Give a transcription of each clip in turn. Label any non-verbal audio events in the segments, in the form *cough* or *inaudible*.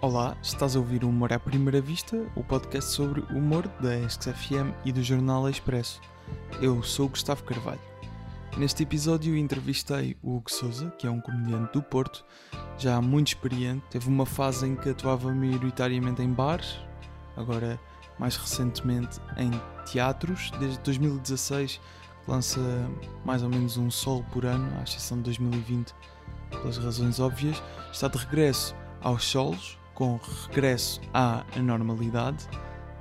Olá, estás a ouvir o Humor à Primeira Vista, o podcast sobre humor da XFM e do Jornal Expresso. Eu sou Gustavo Carvalho. Neste episódio entrevistei o Hugo Souza, que é um comediante do Porto, já muito experiente, teve uma fase em que atuava maioritariamente em bares, agora mais recentemente em teatros, desde 2016 lança mais ou menos um solo por ano, à exceção de 2020, pelas razões óbvias, está de regresso aos solos, com regresso à normalidade,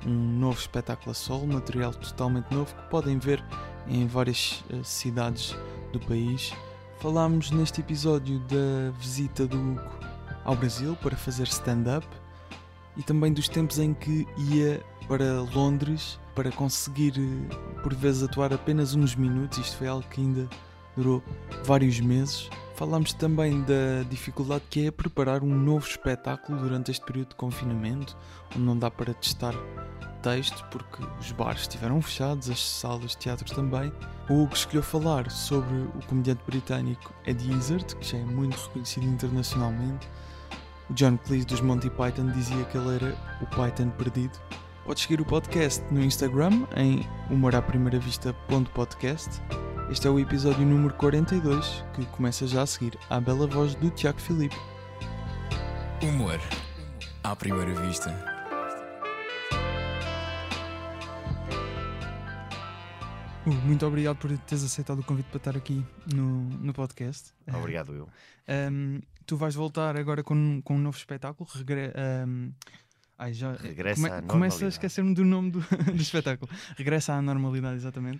um novo espetáculo a solo, material totalmente novo que podem ver em várias uh, cidades do país. Falámos neste episódio da visita do Hugo ao Brasil para fazer stand-up e também dos tempos em que ia para Londres para conseguir, eh, por vezes, atuar apenas uns minutos. Isto foi algo que ainda durou vários meses. Falámos também da dificuldade que é preparar um novo espetáculo durante este período de confinamento, onde não dá para testar texto porque os bares estiveram fechados, as salas de teatro também. O Hugo escolheu falar sobre o comediante britânico Eddie Izzard, que já é muito reconhecido internacionalmente. O John Cleese dos Monty Python dizia que ele era o Python perdido. Podes seguir o podcast no Instagram em humoraprimeiravista.podcast. Este é o episódio número 42 que começa já a seguir à bela voz do Tiago Filipe. Humor à primeira vista. Uh, muito obrigado por teres aceitado o convite para estar aqui no, no podcast. Obrigado, eu. Um, tu vais voltar agora com, com um novo espetáculo. Regre um, ai, já, Regressa come, à Começa a normalidade. esquecer-me do nome do, *laughs* do espetáculo. Regressa à normalidade, exatamente.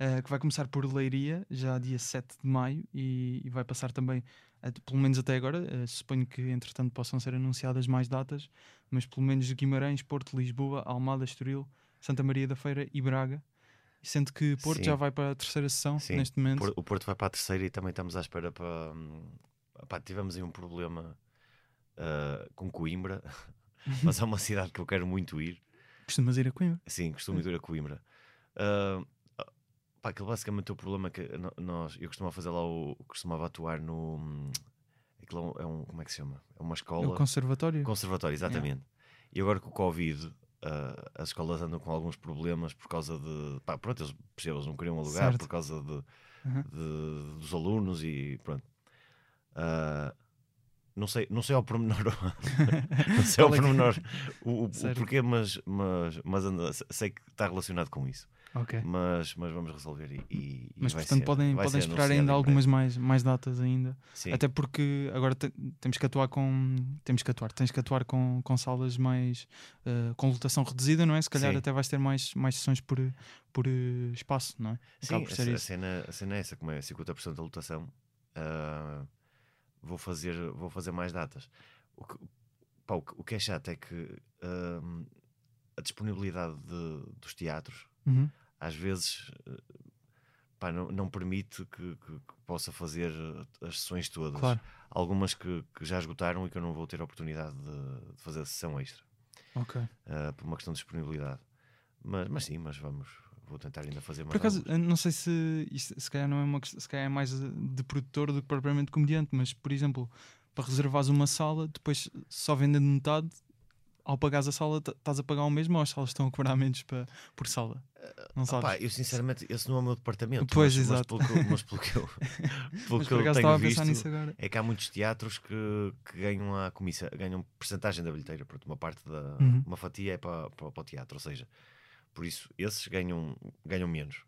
Uh, que vai começar por Leiria, já dia 7 de maio, e, e vai passar também, uh, pelo menos até agora. uh, suponho que entretanto possam ser anunciadas mais datas, mas pelo menos Guimarães, Porto, Lisboa, Almada, Estoril, Santa Maria da Feira e Braga. Sendo que Porto Sim. já vai para a terceira sessão Sim, neste momento. O Porto vai para a terceira e também estamos à espera para. hum, pá, tivemos aí um problema ah, com Coimbra, *laughs* mas é uma cidade que eu quero muito ir. Costumas ir a Coimbra. Sim, costumo ir a Coimbra. Ah, pá, aquele basicamente é o problema que nós. Eu costumava fazer lá o. Costumava atuar no. Aquilo é um. Como é que se chama? É uma É escola. o conservatório. Conservatório, exatamente. E agora com o Covid, ah, as escolas andam com alguns problemas por causa de. Pá, pronto, eles, percebem, eles não queriam alugar Certo. por causa de, Uhum. de- dos alunos e pronto. Ah, não sei, não sei ao pormenor, *laughs* não sei ao é pormenor o, o- *laughs* o porquê, mas, mas, mas anda- sei que está relacionado com isso. Ok. Mas, mas vamos resolver e, e- Mas portanto ser- podem, podem esperar ainda algumas mais, mais datas ainda. Sim. Até porque agora te- temos que atuar com. Temos que atuar, tens que atuar com, com salas mais eh, com lotação reduzida, não é? Se calhar Sim. até vais ter mais, mais sessões por, por eh, espaço, não é? Acaba Sim, a, a cena, a cena é essa, como é 50% da lotação, ah, vou, fazer, vou fazer mais datas. O que, pá, o o que é chato é que ah, a disponibilidade de- dos teatros Uhum. às vezes eh, pá, não, não permite que, que- que possa fazer as sessões todas. Claro, Algumas que, que já esgotaram e que eu não vou ter a oportunidade de, de fazer a sessão extra, ah, por uma questão de disponibilidade. Mas, mas sim, mas vamos, vou tentar ainda fazer mais. Por acaso, não sei se isto se calhar não é uma se calhar é mais eh, de produtor do que propriamente comediante, mas por exemplo, para reservares uma sala, depois só vendendo metade, ao pagares a sala, estás a pagar o mesmo ou as salas estão a cobrar menos pa- por sala? Não Ah, sabes? pá, eu sinceramente, esse não é o meu departamento. Pois, mas, exato. Mas pelo que, eu- mas pelo que eu, *laughs* pelo que eu tenho visto, é que há muitos teatros que, que ganham a comissão, ganham porcentagem da bilheteira, porque uma parte da Uhum. uma fatia é para, para, para o teatro, ou seja, por isso esses ganham, ganham menos.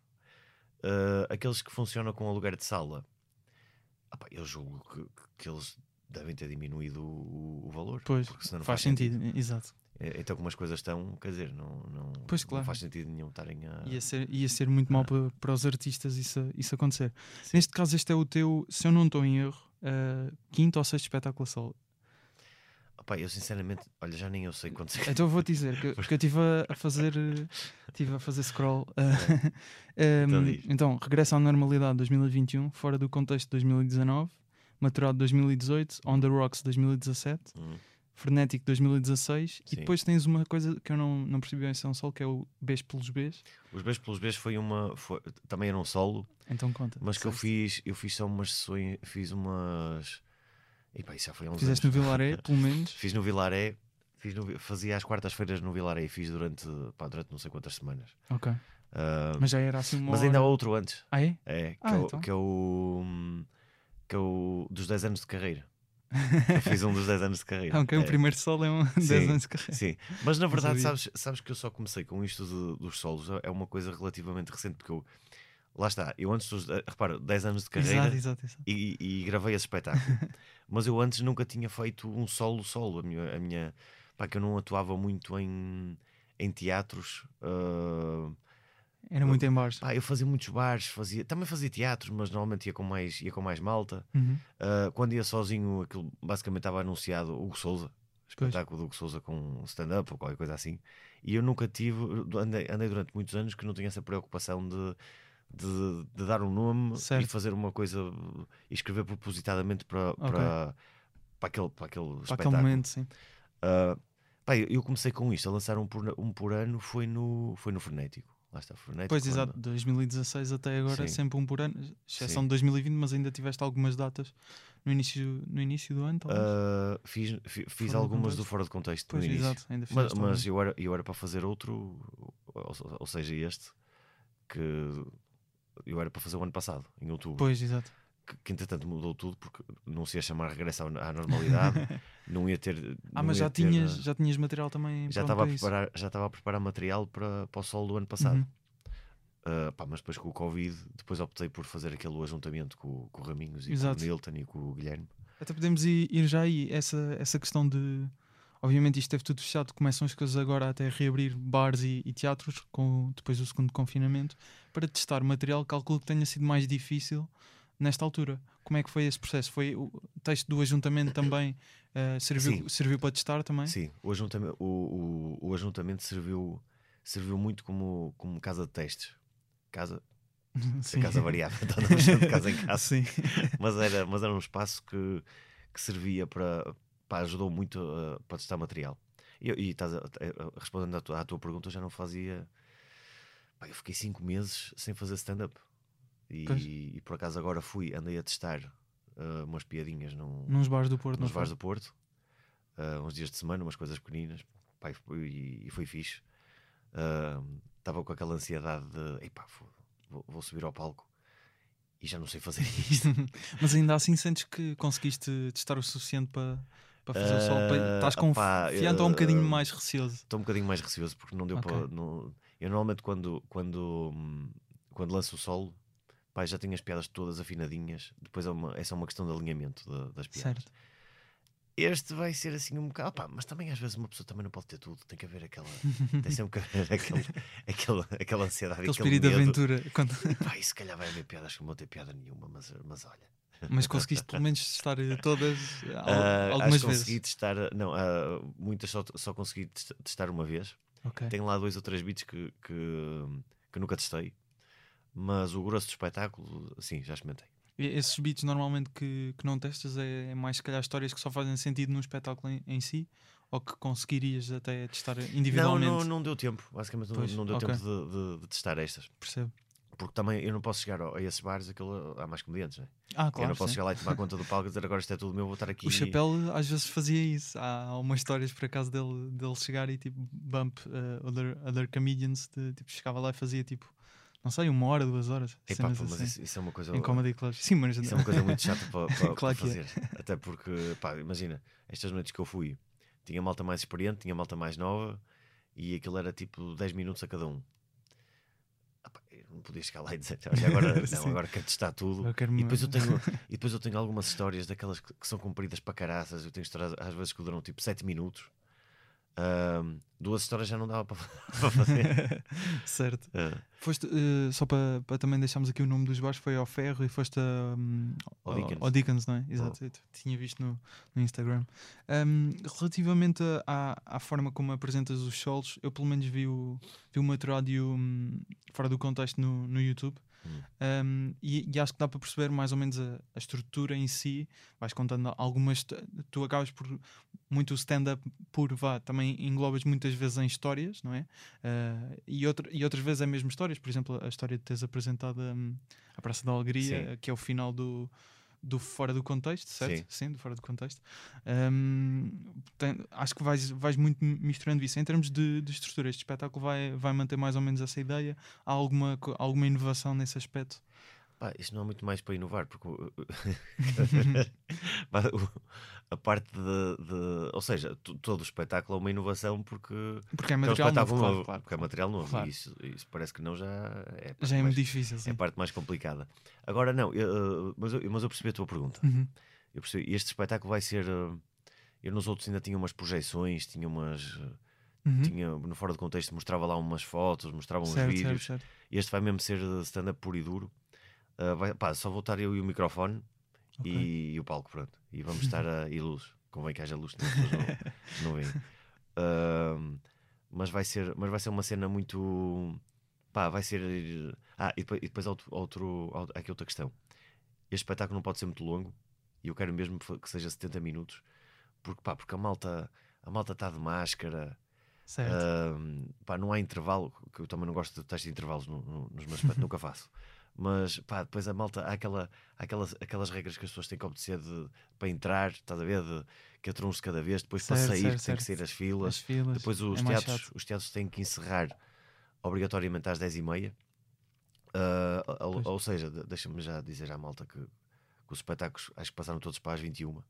Ah, aqueles que funcionam com aluguer de sala, pá, eu julgo que, que eles devem ter diminuído o, o valor. Pois, porque não faz sentido, exato. É, Então, como as coisas estão, quer dizer, não, não, Pois, não claro. faz sentido nenhum estarem a. Ia ser, ia ser muito mau para, para os artistas isso, isso acontecer. Sim. Neste caso, este é o teu, se eu não estou em erro, eh, quinto ou sexto espetáculo a solo. Opá, eu sinceramente, olha, já nem eu sei quantos. Então eu vou-te dizer que, que eu estive a, fazer *laughs* estive a fazer scroll. em, Então *laughs* diz. então, regressa à normalidade 2021, fora do contexto de 2019, maturado 2018, On the Rocks 2017, Hum, Frenetic 2016 e Sim. depois tens uma coisa que eu não, não percebi bem se é um solo, que é o Beijo pelos Bs. Os beijos pelos beijos foi uma. Foi, também era um solo, Então conta. mas que eu fiz, eu fiz só umas sessões, fiz umas. E pá, isso já foi há uns Fizeste no anos. Vilaré, *laughs* pelo menos. Fiz no Vilaré Fiz no fazia às quartas-feiras no Vilar e fiz durante, pá, durante não sei quantas semanas. Ok. Ah, Mas já era assim uma. mas ainda há outro antes. Ah, é? É, que, Ah, é, então. que é o. Que é o dos 10 anos de carreira. *laughs* Eu fiz um dos 10 anos de carreira. Ah, ok, o É, primeiro solo é um *laughs* 10 Sim, anos de carreira. Sim, mas na verdade, sabes, sabes que eu só comecei com isto de- dos solos, é uma coisa relativamente recente, porque eu. Lá está, eu antes dos. Repara, 10 anos de carreira Exato, exato, exato. e, e gravei esse espetáculo. *laughs* Mas eu antes nunca tinha feito um solo solo. A minha, a minha pá, que eu não atuava muito em, em teatros. ah, Era muito em bares. pá, eu fazia muitos bares, fazia, também fazia teatros, mas normalmente ia com mais, ia com mais malta. Uhum. Ah, quando ia sozinho, aquilo basicamente estava anunciado Hugo Souza, espetáculo do Hugo Souza com stand-up ou qualquer coisa assim. E eu nunca tive, andei, andei durante muitos anos que não tinha essa preocupação de, de, de dar um nome Certo. e fazer uma coisa e escrever propositadamente para, para, para aquele, para aquele Para espetáculo. aquele momento, sim. Ah, pá, eu, eu comecei com isto, a lançar um por, um por ano foi no, foi no Frenético. Lá está, Frenético. Pois, quando- exato, 2016 até agora, Sim. sempre um por ano, exceção Sim. de 2020, mas ainda tiveste algumas datas no início, no início do ano, talvez? Ah, fiz fi- fiz algumas do fora de contexto pois, no início. exato, ainda Mas, mas eu, era, eu era para fazer outro, ou, ou seja, este, que eu era para fazer o ano passado, em outubro. Pois, exato. Que, que entretanto mudou tudo porque não se ia chamar regresso à à normalidade, *laughs* não ia ter. Ah, mas já ter, tinhas, eh, já tinhas material também já estava a para isso. preparar já estava a preparar material para, para o solo do ano passado. Uhum. Ah, pá, mas depois com o Covid, depois optei por fazer aquele ajuntamento com, com o Raminhos e Exato. com o Nilton e com o Guilherme. Até podemos ir, ir já aí, essa, essa questão de. Obviamente isto esteve tudo fechado, começam as coisas agora até a reabrir bares e, e teatros, com, depois do segundo confinamento, para testar material, calculo que tenha sido mais difícil nesta altura. Como é que foi esse processo? Foi o texto do ajuntamento também eh, serviu, Sim. serviu para testar também? Sim, o ajuntamento, o, o, o ajuntamento serviu, serviu muito como, como casa de testes. Casa, *laughs* Sim. a casa variava, então de casa em *laughs* casa. Sim. mas era, mas era um espaço que, que servia para, pá, ajudou muito uh, para testar material. E, e estás a- respondendo à tua, à tua pergunta, eu já não fazia. pá, eu fiquei cinco meses sem fazer stand-up. E, e por acaso agora fui, andei a testar uh, umas piadinhas num, Nos bares do Porto, nos bares do Porto, uh, uns dias de semana, umas coisas pequeninas, pá, e, foi, e foi fixe. Estava com aquela ansiedade de epá, vou, vou subir ao palco e já não sei fazer *laughs* isto. Mas ainda assim sentes que conseguiste testar o suficiente para, para fazer o sol? Estás Ah, confiante ou um bocadinho mais receoso? Estou um bocadinho mais receoso porque não deu Ok. para. não- Eu normalmente quando, quando, quando lanço o solo, pá, já tenho as piadas todas afinadinhas. Depois é, uma, é só uma questão de alinhamento da- das piadas. Certo. Este vai ser assim um bocado. mas também às vezes uma pessoa também não pode ter tudo. Tem que haver aquela. tem sempre que haver *laughs* aquele, aquela, aquela ansiedade, Aquele aquele espírito de medo. aventura. Quando... Pá, e se calhar vai haver piadas que não vou ter piada nenhuma, mas, mas olha. Mas conseguiste pelo menos testar eh, todas al- Ah, algumas acho que vezes. consegui testar. Não, ah, muitas só, só consegui test- testar uma vez. Ok. Tenho lá dois ou três beats que, que, que nunca testei, mas o grosso do espetáculo, sim, já experimentei. Esses beats normalmente que, que não testas é, é mais se calhar histórias que só fazem sentido num espetáculo em, em si ou que conseguirias até testar Não, individualmente. não, não deu tempo, basicamente não- Pois, não, deu ok. tempo de, de- de testar estas. Percebo. Porque também eu não posso chegar a, a esses bares, aquilo, há mais comediantes, né? Ah, eu claro. não posso sim. chegar lá e tomar *laughs* conta do palco e dizer agora isto é tudo meu, vou estar aqui. O Chapéu às vezes fazia isso. Há há umas histórias por acaso dele, dele chegar e tipo bump uh, other, other comedians. De, tipo, chegava lá e fazia tipo, não sei, uma hora, duas horas. Epá, pá, mas assim, isso, isso é uma coisa. em comedy clubs. Sim, mas Isso é uma coisa muito chata *laughs* para, para- Claro para é. fazer. Até porque, pá, imagina, estas noites que eu fui, tinha malta mais experiente, tinha malta mais nova e aquilo era tipo 10 minutos a cada um. Ah, pá, eu não podia chegar lá e dizer, olha, agora, *laughs* não, agora quero testar tudo. E depois, eu *laughs* tenho, e depois eu tenho algumas histórias daquelas que, que são compridas para caraças. Eu tenho histórias às vezes que duram tipo 7 minutos. Ahm, duas histórias já não dava para, *laughs* fazer. *laughs* certo. Ah, Foste, eh, só para, para também deixarmos aqui o nome dos bares, foi ao Ferro e foste a, hum, Ao Dickens. ao Dickens, não é? Exato, t- tinha visto no, no Instagram. Hum, relativamente à, à forma como apresentas os solos, eu pelo menos vi o, vi o Metrodio hum, fora do contexto no, no YouTube. Hum. Um, e, e acho que dá para perceber mais ou menos a, a estrutura em si. Vais contando algumas. Tu, tu acabas por muito o stand-up por vá, também englobas muitas vezes em histórias, não é? Uh, e, outra, e outras vezes é mesmo histórias. Por exemplo, a história de teres apresentado hum, a Praça da Alegria, Sim. que é o final do, do fora do contexto, certo? Sim. do fora do contexto. Hum, tem- acho que vais, vais muito misturando isso. Em termos de, de estrutura, este espetáculo vai, vai manter mais ou menos essa ideia? Há alguma, alguma inovação nesse aspecto? Pá, isto não é muito mais para inovar, porque *laughs* a parte de, de- Ou seja, to- todo o espetáculo é uma inovação porque, Porque é é material novo, novo, claro. porque é material novo. Claro. E isso, isso parece que não já é, Já é mais, muito difícil, é sim. a parte mais complicada. Agora, não, eu, uh, mas, eu, mas eu percebi a tua pergunta. Uhum. Eu percebi, este espetáculo vai ser. uh, Eu nos outros ainda tinha umas projeções, tinha umas. uh, Uhum. Tinha, no fora de contexto, mostrava lá umas fotos, mostrava uns Certo, vídeos. certo, certo. Este vai mesmo ser uh, stand-up puro e duro. Uh, vai, pá, só vou estar eu e o microfone Ok. e, e o palco, pronto. E vamos estar a, e luz. Convém que haja luz, não, *laughs* não veem. Uh, mas, vai ser, mas vai ser uma cena muito. Pá, vai ser. Ah, e depois, e depois outro, outro, outro- aqui outra questão. Este espetáculo não pode ser muito longo e eu quero mesmo que seja 70 minutos porque, pá, porque a malta a malta está de máscara. Certo. Ahm, pá, não há intervalo, que eu também não gosto de testes de intervalos no- no- nos meus espetáculos, *laughs* nunca faço. Mas pá, depois a malta, há aquela, há aquelas, aquelas regras que as pessoas têm que obedecer de, para entrar, estás a ver? De, que uns de cada vez, depois para Certo, sair certo, tem que certo. sair as filas. As filas. Depois os, é teatros, os teatros têm que encerrar obrigatoriamente às 10h30. Ah, ou, seja, de- deixa-me já dizer à malta que, que os espetáculos acho que passaram todos para as 21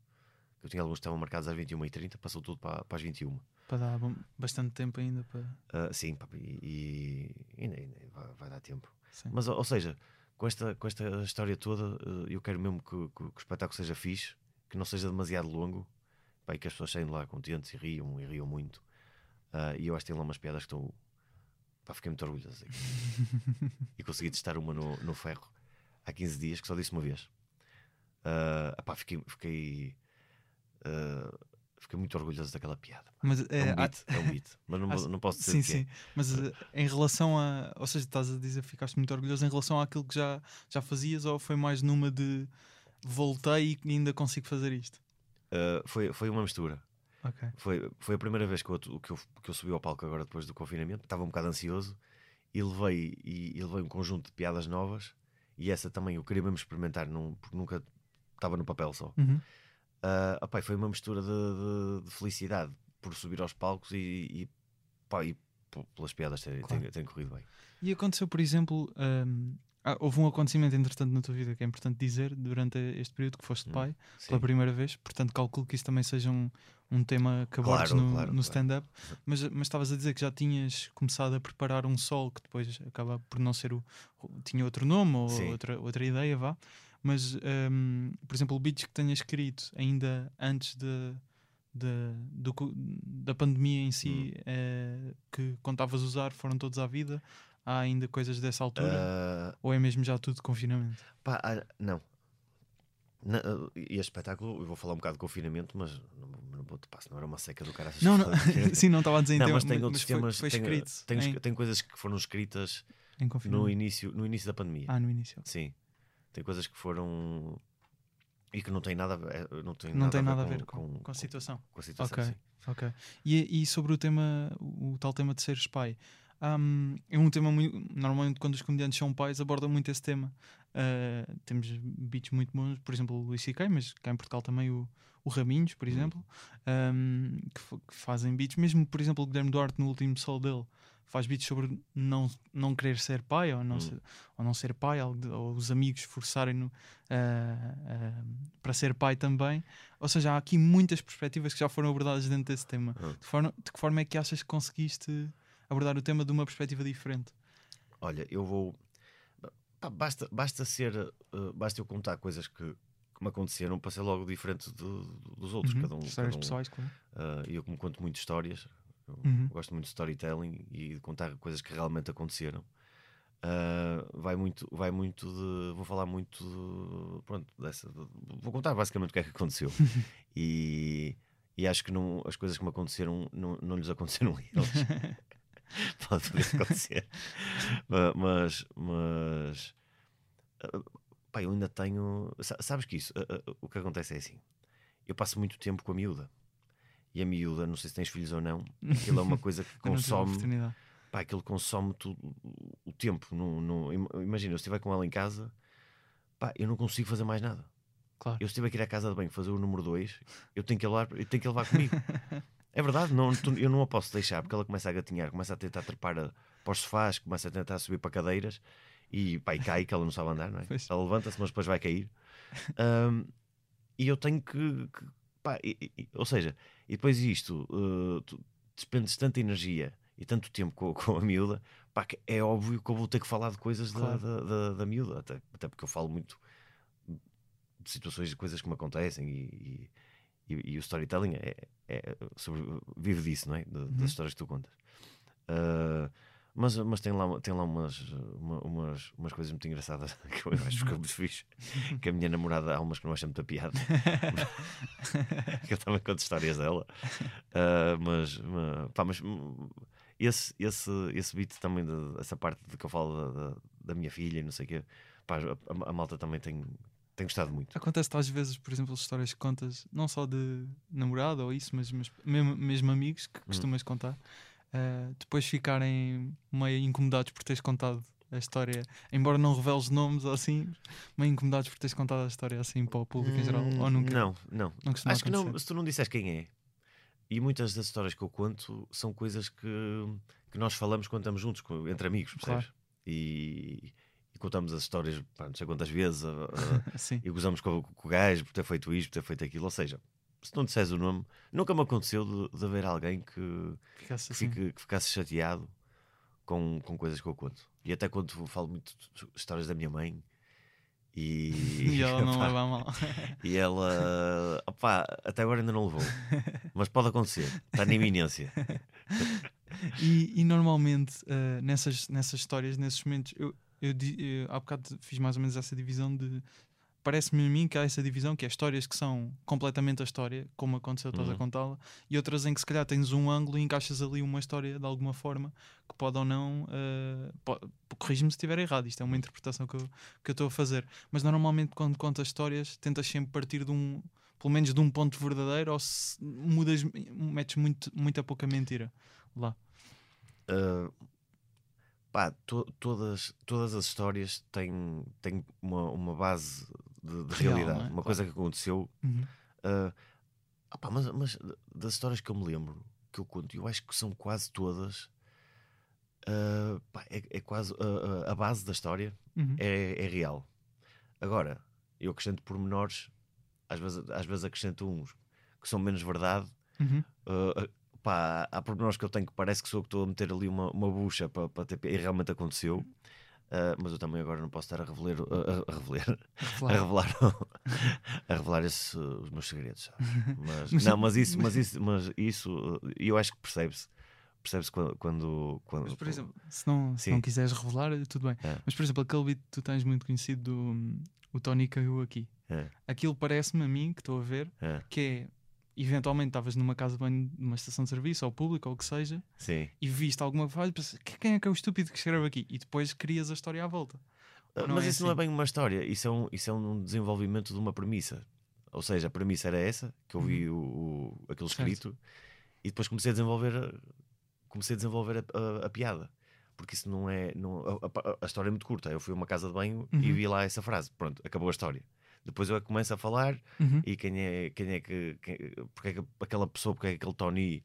Eu tinha alguns que estavam marcados às 21h30, passou tudo para, para as 21 Para dar bastante tempo ainda para. ah, sim, e, e, e vai, vai dar tempo. Sim. Mas, ou seja, com esta, com esta história toda, eh, eu quero mesmo que, que- que o espetáculo seja fixe, que não seja demasiado longo, pá, e que as pessoas saiam de lá contentes e riam, e riam muito. Ah, e eu acho que tem lá umas piadas que estão. Pá, fiquei muito orgulhoso. *laughs* e consegui testar uma no, no ferro há 15 dias, que só disse uma vez. Ah, pá, fiquei. Fiquei, ah, fiquei muito orgulhoso daquela piada. Mas É é, um há- beat, é um beat. Mas não, *laughs* Acho- não posso dizer Sim, é. sim. Mas eh, em relação a. Ou seja, estás a dizer que ficaste muito orgulhoso em relação àquilo que já, já fazias ou foi mais numa de voltei e ainda consigo fazer isto? Uh, foi, foi uma mistura. Ok. Foi, foi a primeira vez que eu, que, eu, que eu subi ao palco agora depois do confinamento. Estava um bocado ansioso e levei, e, e levei um conjunto de piadas novas. E essa também eu queria mesmo experimentar, não, porque nunca estava no papel só. Uhum. Uh, opá, e foi uma mistura de, de- de felicidade por subir aos palcos e, e, e pelas piadas terem, Claro. terem- corrido bem. E aconteceu, por exemplo, hum, ah, houve um acontecimento entretanto na tua vida que é importante dizer durante este período que foste Hum, pai Sim. pela primeira vez, portanto calculo que isso também seja um, um tema que abordes Claro, no, claro, no stand-up, mas mas estavas a dizer que já tinhas começado a preparar um solo que depois acaba por não ser o. o- tinha outro nome ou Sim. outra, outra ideia, vá. Mas, hum, por exemplo, beats que tenhas escrito ainda antes de, de- do da pandemia em si, Hum. eh, que contavas usar, foram todos à vida? Há ainda coisas dessa altura? Uh, Ou é mesmo já tudo de confinamento? Pá, ah, não. Na- ah, e este espetáculo, eu vou falar um bocado de confinamento, mas não, não pá, se não era uma seca do cara. Não, não, *laughs* *laughs* sim, não estava a dizer Não, tema, mas tem outros foi, temas. foi tem, escrito tem, em, tem coisas que foram escritas no início, no início da pandemia. Ah, no início. Sim. Tem coisas que foram. E que não tem nada a ver, não tem Não nada tem a ver nada a com, ver com, com a situação. com a situação. Ok. sim. Ok. E, e sobre o tema, o, tal tema de seres pai, hum, é um tema muito. Normalmente, quando os comediantes são pais, abordam muito esse tema. Ah, temos beats muito bons, por exemplo, o Luís C.K., mas cá em Portugal também o, o Raminhos, por Uhum. exemplo, hum, que, fa- que fazem beats. Mesmo, por exemplo, o Guilherme Duarte, no último solo dele, faz beats sobre não, não querer ser pai ou não, Hum. ser, ou não ser pai, de- ou os amigos forçarem-no ah, ah, para ser pai também. Ou seja, há aqui muitas perspectivas que já foram abordadas dentro desse tema. Hum. De, forma, de que forma é que achas que conseguiste abordar o tema de uma perspectiva diferente? Olha, eu vou. basta, basta ser. uh, basta eu contar coisas que, que me aconteceram para ser logo diferente dos outros. Uhum. Cada um, Histórias cada um, pessoais, claro. Uh, e eu como conto muito histórias, eu Uhum. gosto muito de storytelling e de contar coisas que realmente aconteceram. Uh, vai muito, vai muito de, vou falar muito de, pronto, dessa, de- vou contar basicamente o que é que aconteceu. *laughs* e, e acho que não, as coisas que me aconteceram não, não lhes aconteceram a eles. *laughs* Pode acontecer. Ma- mas, mas uh, pá, eu ainda tenho. sa- Sabes que isso, uh, o que acontece é assim: eu passo muito tempo com a miúda. E a miúda, não sei se tens filhos ou não, *laughs* aquilo é uma coisa que consome. Pá, aquilo consome tudo o tempo. Não, não- im- imagina, eu estiver com ela em casa, pá, eu não consigo fazer mais nada. Claro. Eu que ir à casa de banho fazer o número 2, eu tenho que levar, eu tenho que levar comigo. *laughs* é verdade, não, tu- eu não a posso deixar porque ela começa a gatinhar, começa a tentar trepar a- para os sofás, começa a tentar subir para cadeiras e pá, e cai, que ela não sabe andar, não é? Pois. Ela levanta-se, mas depois vai cair. Ahm, e eu tenho que. que- pá, e- e- ou seja, e depois isto, uh, tu despendes tanta energia e tanto tempo com, *laughs* com a miúda, pá, que é óbvio que eu vou ter que falar de coisas da- Claro. da, da, da miúda, até, até porque eu falo muito de situações, de coisas que me acontecem e, e, e- e o storytelling é, é sobre, vive disso, não é? De- Uhum. Das histórias que tu contas. Ah, mas, mas tem lá, tem lá umas, uma- umas, umas coisas muito engraçadas *laughs* que eu acho que eu fiz. Que a minha namorada há umas que não acha muita piada. *laughs* que eu também conto histórias dela. Ah, mas, pá, mas hum, esse, esse, esse beat também, de- essa parte de que eu falo da, da, da minha filha e não sei o quê, pá, a, a malta também tem, tem gostado muito. Acontece às vezes, por exemplo, histórias que contas, não só de namorada ou isso, mas, mas mesmo, mesmo amigos Hum. que costumas contar, eh, depois ficarem meio incomodados por teres contado a história, embora não reveles nomes ou assim, meio incomodados por teres contado a história assim para o público em geral, ou nunca? Hum, Não, não. Não costuma Acho que não, acontecer. se tu não disseres quem é. E muitas das histórias que eu conto são coisas que, que nós falamos quando estamos juntos, entre amigos, percebes? E, e contamos as histórias pá, não sei quantas vezes, a- *laughs* a- Sim, e gozamos com, com o gajo por ter feito isto, por ter feito aquilo. Ou seja, se não disseres o nome, nunca me aconteceu de, de haver alguém que, ficasse que, assim. fique- que ficasse chateado com, com coisas que eu conto. E até quando falo muito histórias da minha mãe. E, *laughs* *laughs* E ela não leva mal. e ela, opá, até agora ainda não levou, mas pode acontecer, está na iminência. *laughs* E, e normalmente eh, nessas, nessas histórias, nesses momentos, eu, eu, eu há bocado fiz mais ou menos essa divisão de. Parece-me a mim que há essa divisão que é histórias que são completamente a história, como aconteceu, estás a Uhum. contá-la, e outras em que se calhar tens um ângulo e encaixas ali uma história de alguma forma que pode ou não. po- Corrige-me se estiver errado, isto é uma interpretação que eu que eu estou a fazer. Mas normalmente quando contas histórias, tentas sempre partir de um. Pelo menos de um ponto verdadeiro, ou se mudas, metes muito, muita pouca mentira lá. Uh, pá, to- todas, todas as histórias têm, têm uma, uma base de, de Real, realidade, é? uma coisa que aconteceu. Uhum. Uh, ah pá, mas, mas das histórias que eu me lembro, que eu conto, eu acho que são quase todas. uh, pá, é, é quase uh, a base da história Uhum. é, é real. Agora, eu acrescento pormenores, às vezes, às vezes acrescento uns que são menos verdade. Uhum. Uh, pá, há pormenores que eu tenho que parece que sou eu que estou a meter ali uma, uma bucha para, para ter, e realmente aconteceu. Uh, mas eu também agora não posso estar a revelar, a, a revelar, a revelar, a revelar esse, os meus segredos. Mas, *laughs* Mas- não, mas isso, mas isso, mas isso, eu acho que percebe-se. Percebe-se quando, quando, quando- Mas, por exemplo, se não, se Sim. não quiseres revelar, tudo bem. É. Mas, por exemplo, aquele beat que tu tens muito conhecido do hum, o Tony caiu aqui. É. Aquilo parece-me a mim, que estou a ver, É, que é eventualmente estavas numa casa de banho, numa estação de serviço, ou público, ou o que seja, sim. e viste alguma falha e pensas, "Que- quem é que é o estúpido que escreve aqui? E depois crias a história à volta. Ou não mas é isso não é assim? bem uma história, isso é, um, isso é um desenvolvimento de uma premissa. Ou seja, a premissa era essa, que eu vi o, o- aquele Uhum. Certo. escrito, e depois comecei a desenvolver a, comecei a, desenvolver a, a- a piada. Porque isso não é. Não, a, a- história é muito curta. Eu fui a uma casa de banho e Uhum. vi lá essa frase. Pronto, acabou a história. Depois eu é começo a falar Uhum. e quem é, quem é que. Quem, porque é que aquela pessoa, porque é que aquele Tony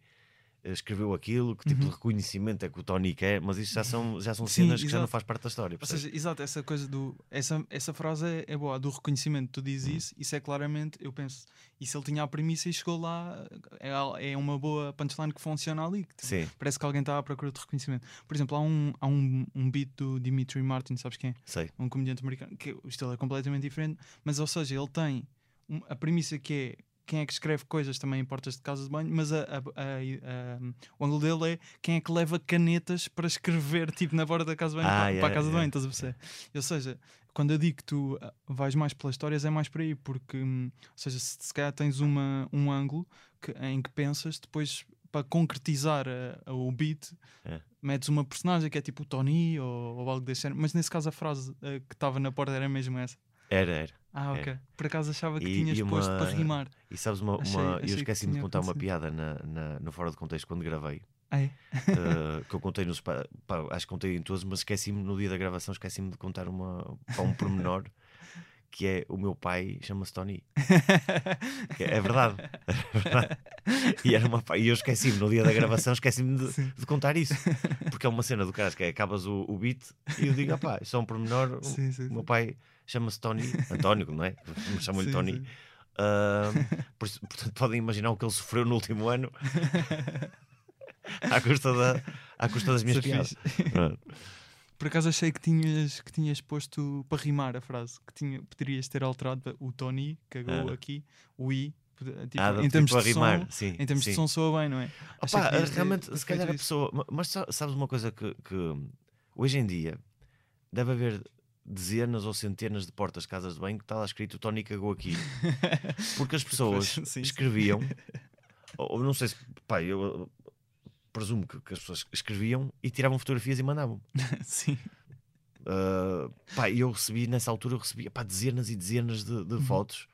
escreveu aquilo, que tipo Uhum. de reconhecimento é que o Tony quer, mas isso já são, já são Sim, cenas que já não exato. faz parte da história. Ou seja, exato, essa coisa do. Essa, essa frase é, é boa, do reconhecimento. Tu dizes Hum. isso, isso é claramente, eu penso, e se ele tinha a premissa e chegou lá, é, é uma boa punchline que funciona ali. que, tipo, Sim, Parece que alguém está à procura de reconhecimento. Por exemplo, há um, há um, um beat do Dimitri Martin, sabes quem é? sei. Um comediante americano, que o estilo é completamente diferente, mas ou seja, ele tem a premissa que é quem é que escreve coisas também em portas de casa de banho, mas a- a- a- o ângulo dele é quem é que leva canetas para escrever tipo na borda da casa de banho Ah, para, yeah, para a casa de yeah. banho, estás a perceber? Ou seja, quando eu digo que tu ah, vais mais pelas histórias, é mais por aí, porque hum, ou seja, se, se calhar tens uma, um ângulo que- em que pensas, depois para concretizar a- a- o beat, É. metes uma personagem que é tipo o Tony ou, ou algo desse género, mas nesse caso a frase ah, que estava na porta era mesmo essa. Era, era. Ah, ok. Por acaso achava que E- tinhas e posto uma- para rimar. E sabes, uma, Achei- uma- achei eu que esqueci-me de contar uma piada na, na- no Fora de Contexto quando gravei. É? eh, que eu contei nos. Pá, acho que contei em todos, mas esqueci-me no dia da gravação, esqueci-me de contar uma, pá, um pormenor *laughs* que é o meu pai chama-se Tony. *laughs* É, é verdade. É verdade. E, era uma, e eu esqueci-me no dia da gravação, esqueci-me de, de contar isso. Porque é uma cena do cara que é acabas o, o beat e eu digo, ah pá, só um pormenor. o- Sim, sim, O meu pai chama-se Tony, António, não é? Chamam-lhe Sim, Tony. Ah, por isso- portanto, podem imaginar o que ele sofreu no último ano *laughs* à custa, da, à custa das minhas Isso é piadas. Por acaso achei que tinhas, que tinhas posto para rimar a frase, que tinha, poderias ter alterado o Tony, cagou Ah. aqui, o I, pode- tipo, Ah, em termos tipo, de rimar, som, sim, em termos sim. de som soa bem, não é? Opa, realmente, ter se calhar a pessoa. ma- Mas sa- sabes uma coisa que, que hoje em dia deve haver dezenas ou centenas de portas de casas de banho que está lá escrito Tony cagou aqui. *laughs* Porque as pessoas sim, escreviam, ou não sei se. Pá, eu presumo que, que as pessoas escreviam e tiravam fotografias e mandavam. *laughs* Sim. Uh, pá, eu recebi, nessa altura, eu recebia pá, dezenas e dezenas de, Uhum. de fotos.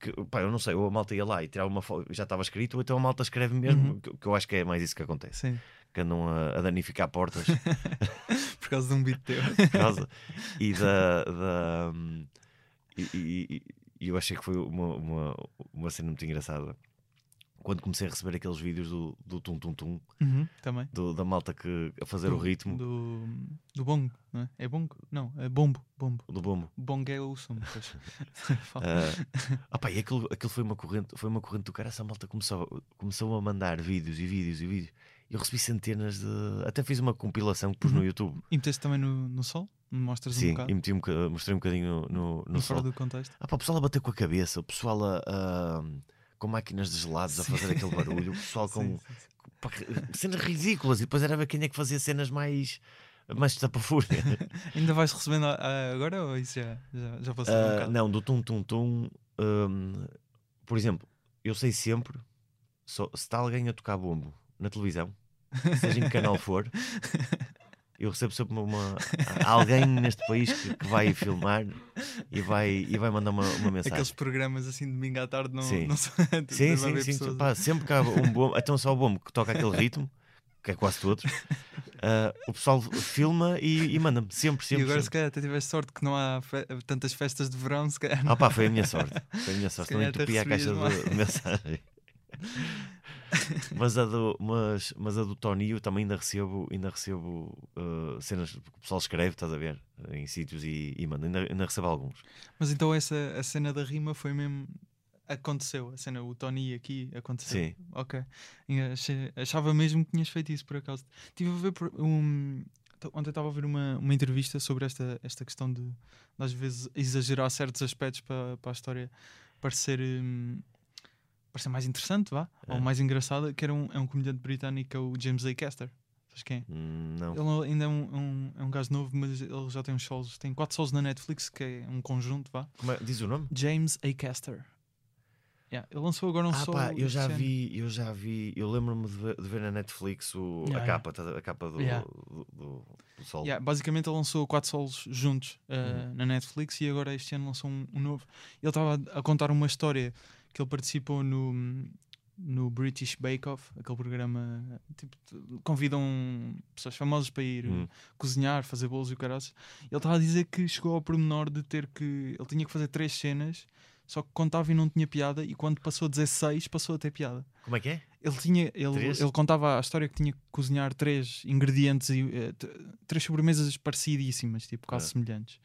Que, pá, eu não sei, ou a malta ia lá e tirava uma foto, já estava escrito, ou então a malta escreve mesmo, Uhum. que, que eu acho que é mais isso que acontece. Sim. Que andam a, a danificar portas *laughs* Por causa de um beat teu. *laughs* por causa e da. da e, e- e- e eu achei que foi uma, uma, uma cena muito engraçada. Quando comecei a receber aqueles vídeos do, do tum tum tum, Uhum, também. do- da malta que, a fazer o Do- ritmo Do, do bongo, não é? É bongo? Não, é bombo. bombo. do bombo. Bongo é o som. *laughs* Fala. Ah, opá, e aquilo, aquilo foi uma corrente, foi uma corrente do cara. Essa malta começou, começou a mandar vídeos e vídeos e vídeos. Eu recebi centenas de. Até fiz uma compilação que pus no Uhum. YouTube. E meteste também no, no sol? Mostras um Sim, bocado? e meti um, mostrei um bocadinho no, no, no no fora sol. do contexto? Ah, pá, o pessoal a bater com a cabeça, o pessoal a, a- com máquinas de gelados a Sim. fazer aquele barulho, o pessoal *laughs* com Sim, sim, cenas ridículas. E depois era ver quem é que fazia cenas mais. mais estapafúrdia. *laughs* Ainda vais recebendo a- a- agora ou isso já, já, já passou um Ah, não, do tum tum tum. hum, por exemplo, eu sei sempre só, se está alguém a tocar bombo na televisão, seja em que canal for, *laughs* eu recebo sempre uma, alguém neste país que, que vai filmar e vai, e vai mandar uma, uma mensagem. Aqueles programas assim de domingo à tarde não, Sim. não são. *laughs* Sim, deve sim, sim. pessoas- pá, sempre que há um bombo, então só o bombo que toca aquele ritmo, que é quase todos, ah, o pessoal filma e, e manda-me. Sempre, E sempre. agora, se sempre. calhar, até tiveste sorte que não há fe- tantas festas de verão, se calhar. Ah pá, foi a minha sorte. Foi a minha sorte. Não até entupia a caixa de, de mensagem. *laughs* mas, a do, mas, mas a do Tony eu também ainda recebo, ainda recebo uh, cenas que o pessoal escreve, estás a ver? Em sítios e, e manda. Ainda, ainda recebo alguns. Mas então essa a cena da rima foi mesmo. Aconteceu, a cena, o Tony aqui aconteceu. Sim. Ok. Achava mesmo que tinhas feito isso por acaso. Estive a ver um. Ontem estava a ver uma, uma entrevista sobre esta, esta questão de, de às vezes exagerar certos aspectos para, para a história parecer, hum, parecer mais interessante, vá, ou É. mais engraçada, que era um, é um comediante britânico, é o James A. Caster. Sabes quem é? Hum, Não. Ele ainda é um, um, é um gajo novo, mas ele já tem uns solos. Tem quatro solos na Netflix, que é um conjunto, vá. Como é- diz o nome? James A. Caster. Yeah, ele lançou agora um ah, solo. pá, eu já ano. vi, eu já vi, eu lembro-me de, ver- de ver na Netflix o, Yeah, a capa, estás a- capa do, Yeah. do, do, do sol. Yeah, basicamente ele lançou quatro solos juntos uh, Uhum. na Netflix e agora este ano lançou um, um novo. Ele estava a contar uma história que ele participou no, no British Bake Off, aquele programa tipo, convidam pessoas famosas para ir Hum. uh, cozinhar, fazer bolos e o caralho. Ele estava a dizer que chegou ao pormenor de ter que. Ele tinha que fazer três cenas, só que contava e não tinha piada, e quando passou 16 passou a ter piada. Como é que é? Ele tinha, ele, ele contava a história que tinha que cozinhar três ingredientes e t- três sobremesas parecidíssimas, tipo quase Ah. semelhantes.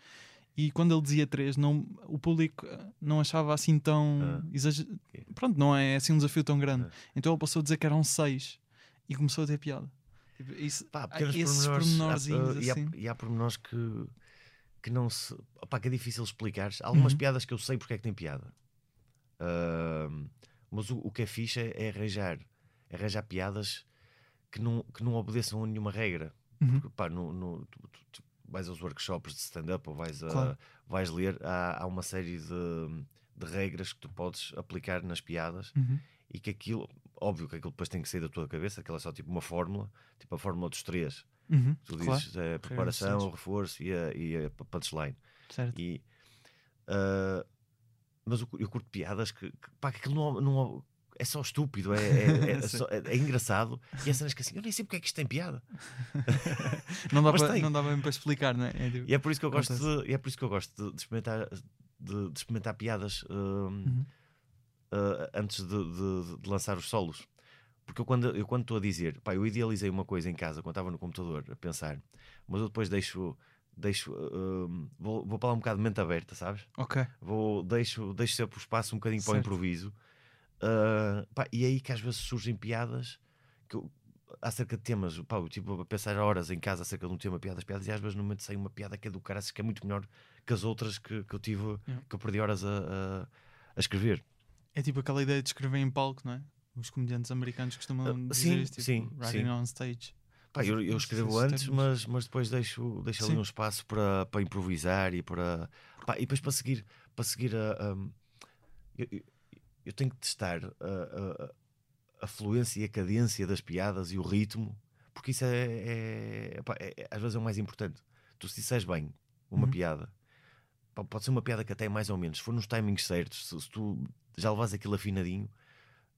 E quando ele dizia três, não, o público eh, não achava assim tão Ah. exager... Ok. Pronto, não é assim um desafio tão grande. Ah. Então ele passou a dizer que eram seis e começou a ter piada. Tipo, isso, Pá, há pequenos esses pormenores, pormenorzinhos há, uh, e, há, assim. e há pormenores que, que não se. Opá, que é difícil explicar. Há algumas Uhum. piadas que eu sei porque é que tem piada. Ahm, mas o, o que é fixe é, é arranjar, é arranjar piadas que não, que não obedeçam a nenhuma regra. Uhum. Porque, pá, no, no- tu- tu vais aos workshops de stand-up ou vais, a, Claro. vais ler, há, há uma série de, de regras que tu podes aplicar nas piadas Uhum. e que aquilo, óbvio que aquilo depois tem que sair da tua cabeça, aquilo é só tipo uma fórmula, tipo a fórmula dos três. Uhum. Tu Claro, dizes é, preparação, sucessos. reforço e a, e a punchline. certo. E, ah, mas eu, eu curto piadas que, que, pá, que aquilo não, não é só estúpido, é, é, é *laughs* só- é- é engraçado. E há cenas que assim, eu nem sei porque é que isto tem piada. *laughs* Não dá, *laughs* para, não dá bem para explicar, não é? É tipo- E é por isso que eu gosto de, é por isso que eu gosto de, de experimentar de, de experimentar piadas uh, Uhum. uh, antes de, lançar os solos. Porque eu quando eu quando estou a dizer, pá, eu idealizei uma coisa em casa quando estava no computador a pensar, mas eu depois deixo, deixo uh, vou, vou para lá um bocado de mente aberta, sabes? Ok. Vou, deixo, deixo sempre o espaço um bocadinho para o Certo. improviso. Uh, pá, e é aí que às vezes surgem piadas que eu- acerca de temas, pá, eu, tipo, a pensar horas em casa acerca de um tema, piadas, piadas, e às vezes no momento sai uma piada que é do caraças, que é muito melhor que as outras que, que eu tive, Yeah. que eu perdi horas a, a, a escrever. É tipo aquela ideia de escrever em palco, não é? Os comediantes americanos costumam Ah, dizer sim, tipo, sim, writing sim. on stage. Pá, eu, eu escrevo esses antes, mas, mas depois deixo, deixo ali um espaço para, para improvisar e para pá, e depois para seguir, para seguir a. a- eu, eu- tenho que testar a, a- a fluência e a cadência das piadas e o ritmo, porque isso é, é- é- é- às vezes é o mais importante. Tu se disseres bem uma Uhum. piada, pode ser uma piada que até é mais ou menos, se for nos timings certos, se, se tu já levas aquilo afinadinho,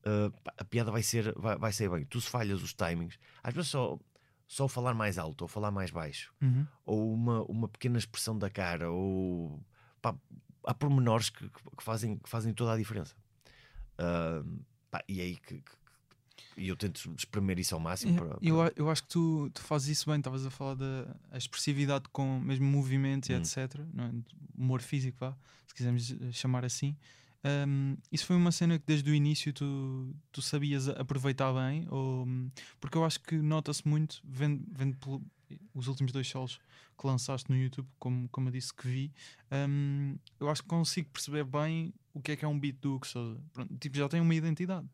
uh, a piada vai ser, vai, vai ser bem. Tu se falhas os timings, às vezes só, só falar mais alto ou falar mais baixo, Uhum. ou uma, uma pequena expressão da cara, ou pá, há pormenores que- que fazem, que fazem toda a diferença. Uh, pá, e é aí que, que- e eu tento espremer isso ao máximo. É, para- Eu, para- a- eu acho que tu, tu fazes isso bem, estavas a falar da a expressividade com mesmo movimentos e Hum. etc. Não é? Humor físico, vá, se quisermos eh, chamar assim. Um, isso foi uma cena que desde o início tu, tu sabias aproveitar bem, ou, porque eu acho que nota-se muito, vendo, vendo pelo- os últimos dois solos que lançaste no YouTube, como, como eu disse que vi, um, eu acho que consigo perceber bem o que é que é um beat do Sousa. Pronto, tipo, já tem uma identidade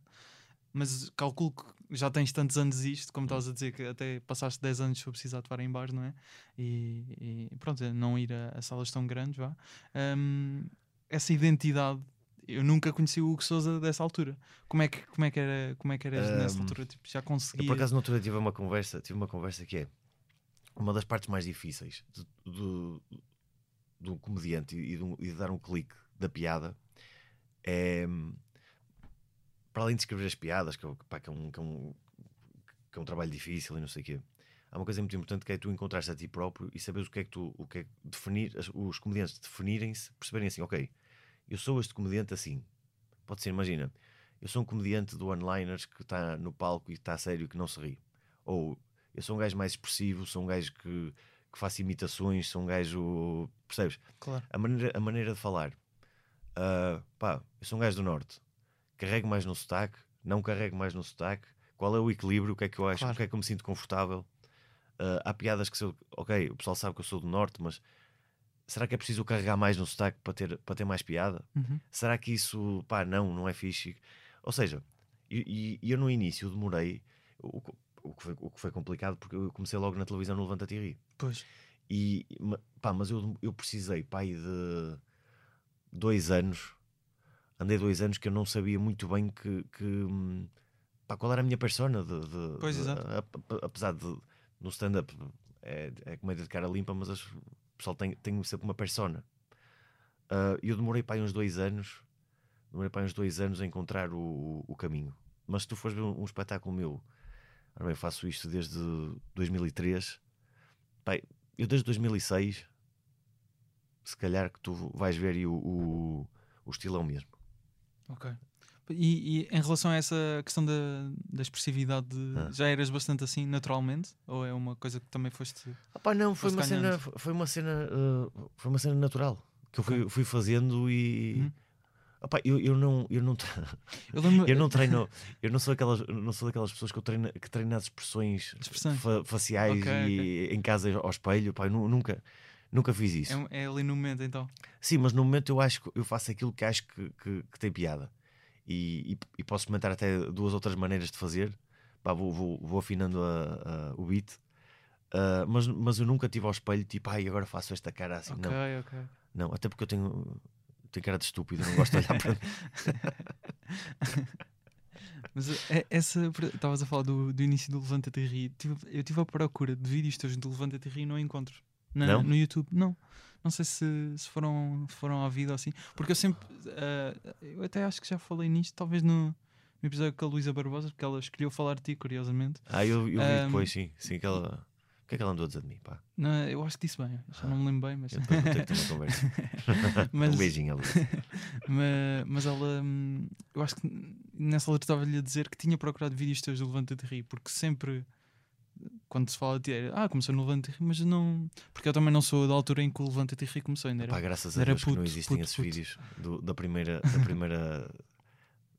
mas calculo que já tens tantos anos isto, como estavas a dizer, que até passaste 10 anos eu precisar atuar em bares, não é? E, e pronto, é não ir a, a salas tão grandes, vá. Hum, essa identidade, eu nunca conheci o Hugo Souza dessa altura. Como é que, como é que era, como é que eras nessa Hum, altura? Tipo, já Eu conseguia. por acaso na altura tive uma conversa, tive uma conversa que é uma das partes mais difíceis de, do, do comediante e de, um- e de dar um clique da piada é para além de escrever as piadas, que, é pá, que é um, que, é um, que é um trabalho difícil e não sei o quê, há uma coisa muito importante que é tu encontrares a ti próprio e saberes o que é que tu o que é que definir, os comediantes definirem-se, perceberem assim, ok, eu sou este comediante assim. Pode ser, imagina, eu sou um comediante do one-liners que está no palco e está sério e que não se ri. Ou eu sou um gajo mais expressivo, sou um gajo que, que faço imitações, sou um gajo. Percebes? Claro. A maneira, a maneira de falar. Ah, pá, eu sou um gajo do norte. Carrego mais no sotaque, não carrego mais no sotaque. Qual é o equilíbrio? O que é que eu acho? Claro. O que é que eu me sinto confortável? Ah, há piadas que, eu, ok, o pessoal sabe que eu sou do norte, mas será que é preciso carregar mais no sotaque para ter, para ter mais piada? Uhum. será que isso, pá, não, não é fixe? Ou seja, e, e eu no início demorei, o, que- o, que foi, o que foi complicado, porque eu comecei logo na televisão no Levanta-te e. Pois. E, pá, mas eu, eu precisei, pá, de dois anos, andei dois anos que eu não sabia muito bem que, que hum, pá, qual era a minha persona. De, de- Pois, de- exato. a- a- apesar de no stand-up é, é comédia de cara limpa, mas as- o pessoal tem, tem sempre uma persona. Ah, E eu demorei para uns dois anos, demorei para uns dois anos a encontrar o, o, o caminho. Mas se tu fores ver um, um espetáculo meu, bem, eu faço isto desde 2003, pá, eu desde 2006, se calhar que tu vais ver e o, o, o estilo é o mesmo. Ok. E, e em relação a essa questão da, da expressividade, de- Ah. já eras bastante assim naturalmente? Ou é uma coisa que também foste. Ah, pá, não, foi uma, cena, foi uma cena, uh, foi uma cena natural que eu fui, fui fazendo e Uhum. Ah, pá, eu, eu não, eu não, *laughs* Eu *laughs* eu não treino, eu não sou aquelas, não sou daquelas pessoas que eu treino, que treino as expressões, Expressões. fa- faciais Ok, e em casa ao espelho, pá, eu nu- nunca, nunca fiz isso. É, é ali no momento então. Sim, mas no momento eu acho que eu faço aquilo que acho que, que, que tem piada e, e, e posso experimentar até duas outras maneiras de fazer. Pá, vou, vou, vou afinando a- a- o beat, Ah, mas, mas eu nunca tive ao espelho tipo, ai, agora faço esta cara assim. ok, Não, ok. não, até porque eu tenho, tenho cara de estúpido, não gosto de olhar para. *laughs* Mas é- essa. Estavas a falar do, do início do Levanta-te e Ri. Tive- eu estive à procura de vídeos teus do Levanta-te e Ri e não encontro. Na- Não? No YouTube, não. Não sei se, se foram, foram à vida ou assim. Porque eu sempre. ah, eu até acho que já falei nisto, talvez no, no episódio com a Luísa Barbosa, porque ela escolheu falar de ti, curiosamente. Ah, eu, eu vi Ahm, depois, sim, sim, que ela O que é que ela andou a dizer de mim? Pá? Não, eu acho que disse bem, já não me lembro bem, mas. Eu depois vou ter que ter uma conversa. *laughs* Mas- Um beijinho, Alice. *laughs* mas, mas ela, hum, eu acho que nessa altura estava-lhe a dizer que tinha procurado vídeos teus do Levanta de Rir, porque sempre quando se fala de ti, era, ah, começou no Levanta de Rir, mas não. Porque eu também não sou da altura em que o Levanta de Rir começou, ainda era. Pá, graças a Deus que não puto, existem puto, esses puto. vídeos do- da primeira, da primeira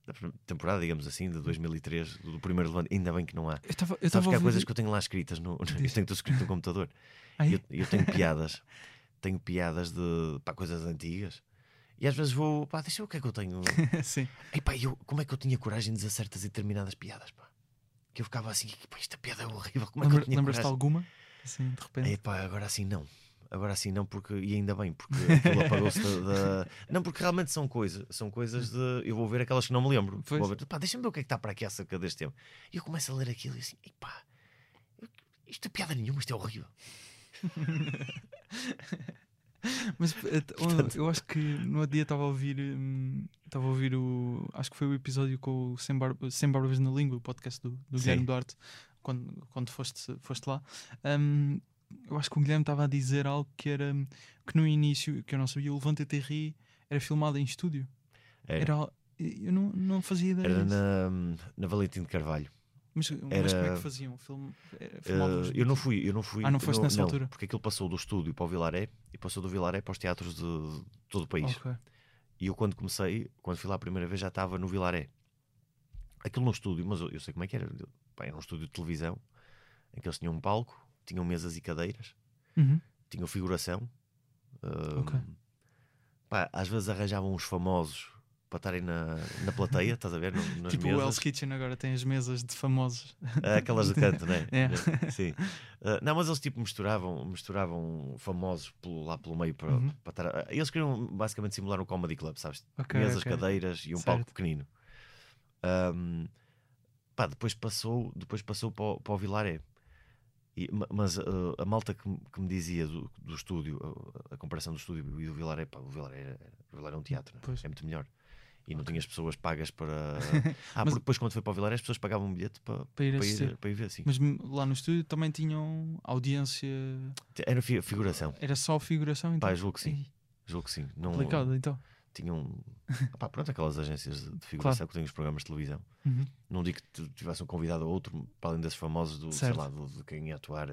da temporada, digamos assim, de 2003, do, primeiro levante. Ainda bem que não há. Eu estava eu Sabes que há coisas que eu tenho lá escritas, no, *laughs* eu tenho tudo escrito no computador. E eu, eu tenho piadas, tenho piadas de pá, coisas antigas. E às vezes vou, pá, deixa eu o que é que eu tenho. *laughs* Sim. Ei, pá, eu, como é que eu tinha coragem de dizer certas e determinadas piadas, pá? Que eu ficava assim, esta piada é horrível, como é Lembra- Lembras-te alguma? Assim, de repente. É pá, agora assim não. Agora assim não, porque, e ainda bem, porque aquilo apagou-se da, da- *laughs* Não, porque realmente são coisas, são coisas de. Eu vou ver aquelas que não me lembro. Pois. Vou ver, pá, deixa-me ver o que é que está para aqui acerca deste tema. E eu começo a ler aquilo e assim, ei pá, isto é piada nenhuma, isto é horrível. *laughs* Mas eh, oh, eu acho que no outro dia estava a ouvir hum, estava a ouvir o acho que foi o episódio com o Sem, Bar Sem Barbas na Língua, o podcast do, do Sim. Guilherme Duarte, quando, quando foste, foste lá. Hum, eu acho que o Guilherme estava a dizer algo que era hum, que no início, que eu não sabia, o Levante Terri era filmado em estúdio. Era, Era, eu não, não fazia ideia. era disso. na, na Valentim de Carvalho. Mas, mas era- como é que faziam? Film, eh, filmavam os Eh, eu não fui, eu não fui. Ah, não foste nessa não, altura? Porque aquilo passou do estúdio para o Vilaré e passou do Vilaré para os teatros de, de todo o país. Ok. E eu, quando comecei, quando fui lá a primeira vez, já estava no Vilaré. Aquilo no estúdio, mas eu, eu sei como é que era. Pá, era um estúdio de televisão em que eles tinham um palco, tinham mesas e cadeiras, Uhum. tinham figuração. Ahm, Ok. pá, às vezes arranjavam uns famosos para estarem na, na plateia, estás a ver? No- Nas Tipo o mesas. Hell's Kitchen agora tem as mesas de famosos. Aquelas de canto, né? *laughs* É. Sim. Ah, não, mas eles tipo misturavam, misturavam famosos pelo- lá pelo meio para, Uhum. para estar. Eles queriam basicamente simular um comedy club, sabes? Ok, Mesas, ok. cadeiras e um Certo. palco pequenino. Ahm, pá, depois passou, depois passou para o, para o Vilaré. E, ma- mas ah, a malta que, me- que me dizia do, do estúdio, a, a comparação do estúdio e do Vilaré, pá, o Vilaré, o é um teatro, né? É muito melhor. E não tinha as pessoas pagas para. *laughs* Ah, Mas- porque depois quando foi para o Vilaré as pessoas pagavam um bilhete para, Para ir para, ir, para ir ver, sim. Mas lá no estúdio também tinham audiência. Era fi- figuração. Era só figuração? Então? Pá, julgo que sim. Ih, Julgo que sim. Não, Complicado, então. tinham. *laughs* Ah, pá, pronto, aquelas agências de figuração que têm os programas de televisão. Uhum. Não digo que tu tivesse um convidado ou outro, para além desses famosos, do, sei lá, do, de quem ia atuar.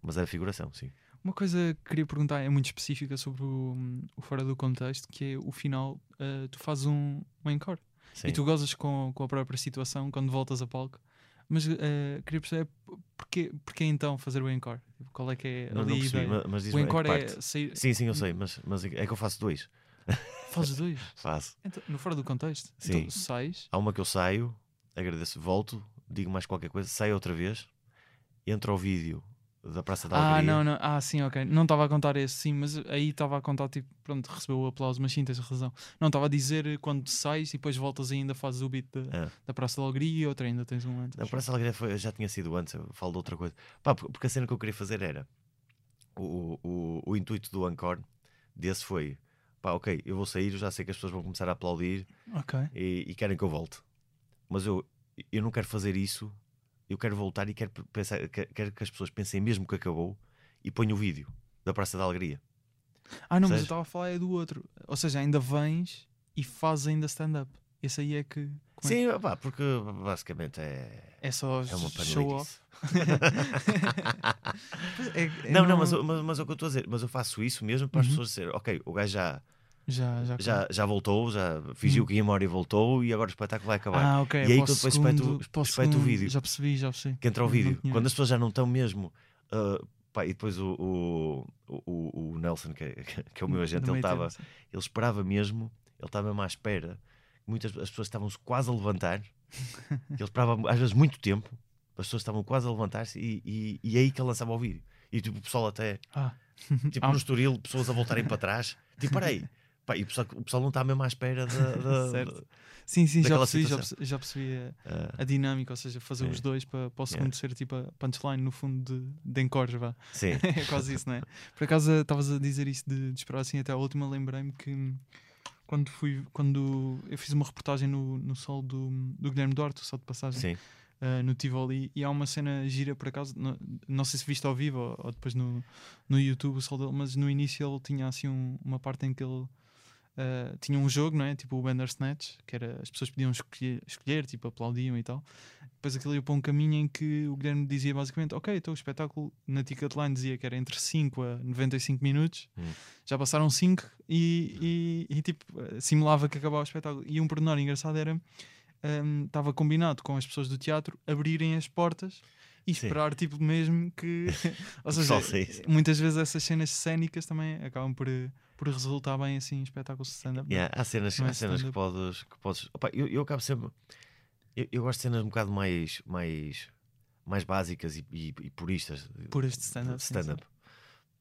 Mas era figuração, sim. Uma coisa que queria perguntar é muito específica sobre o, o Fora do Contexto, que é o final, eh, tu fazes um, um encore. sim. E tu gozas com, com a própria situação quando voltas a palco. Mas eh, queria perceber p- porquê, porquê então fazer o encore? Tipo, Qual é que é não, ali não a percebi, ideia? mas, mas O encore é sair. Sim, sim, eu sei, mas, mas é que eu faço dois. *laughs* Fazes dois. *laughs* Faço. Então, no Fora do Contexto. Sim. Então sais. Há uma que eu saio, agradeço, volto, digo mais qualquer coisa, saio outra vez, entro ao vídeo da Praça da Ah, Alegria. não, não. Ah, sim, ok. Não estava a contar esse, sim, mas aí estava a contar, tipo, pronto, recebeu o aplauso, mas sim, tens razão. Não, estava a dizer quando sais e depois voltas e ainda fazes o beat da, Ah. da Praça da Alegria e outra ainda tens um antes. A Praça da Alegria foi- já tinha sido antes, eu falo de outra coisa. Pá, porque a cena que eu queria fazer era o, o, o intuito do Encore desse foi pá, ok, eu vou sair, eu já sei que as pessoas vão começar a aplaudir Ok. e, e querem que eu volte, mas eu, eu não quero fazer isso. Eu quero voltar e quero, pensar, quero, que as pessoas pensem mesmo que acabou e ponho o vídeo da Praça da Alegria. Ah, não, mas eu estava a falar é do outro. Ou seja, ainda vens e fazes ainda stand-up. Esse aí é que. é? Sim, pá, porque basicamente é, É só é uma show off. *laughs* *laughs* É- é não, não, mas, mas, mas é o que eu estou a dizer, mas eu faço isso mesmo para as Uhum. pessoas dizer, ok, o gajo já, Já, já. já, já voltou, já fingiu Hum. que ia embora e voltou e agora o espetáculo vai acabar. Ah, ok. E aí o tu depois para o o vídeo. Já percebi, já percebi. que entra Não vídeo. Quando as pessoas já não estão mesmo. ah, pá, e depois o, o, o, o Nelson, que é, que é o meu agente, Do ele estava. Ele esperava mesmo, ele estava mesmo à espera. Muitas as pessoas estavam quase a levantar. ele esperava às vezes muito tempo. As pessoas estavam quase a levantar-se e, e, e é aí que ele lançava o vídeo. E tipo, o pessoal até, Ah. tipo *laughs* Ah. no Estoril, pessoas a voltarem para trás. Tipo, peraí. Pá, e o pessoal, o pessoal não está mesmo à espera da. *laughs* da- Certo. Sim, sim, já percebi, já percebi, já percebi a, Ah, a dinâmica, ou seja, fazer os dois para, para o segundo Yeah. ser tipo a punchline no fundo de, de encores, vá. sim. *laughs* é quase isso, não é? Por acaso estavas a dizer isso de, de esperar assim até a última, lembrei-me que quando fui, quando eu fiz uma reportagem no, no sol do, do Guilherme Duarte, o sol de passagem, Sim. uh, no Tivoli e há uma cena gira por acaso, não, não sei se viste ao vivo ou, ou depois no, no YouTube o sol dele, mas no início ele tinha assim um- uma parte em que ele uh, tinha um jogo, não é? Tipo o Bandersnatch, que era as pessoas podiam escolher, escolher, tipo aplaudiam e tal. Depois aquilo ia para um caminho em que o Guilherme dizia basicamente: Ok, então o espetáculo na Ticketline dizia que era entre 5 a 95 minutos, Hum. já passaram 5 e, e, e, tipo eh, simulava que acabava o espetáculo. E um pormenor engraçado era: hum, estava combinado com as pessoas do teatro abrirem as portas e Sim. esperar, tipo, mesmo que. *laughs* *laughs* Ou seja, muitas vezes essas cenas cénicas também acabam por, por resultar bem assim em espetáculos de stand-up. Yeah, há cenas, é há cenas que podes. Que podes opa, eu, eu acabo sempre. Eu, eu gosto de cenas um bocado mais, mais, mais básicas e, e, e puristas. de- stand-up. de sim, sim. stand-up.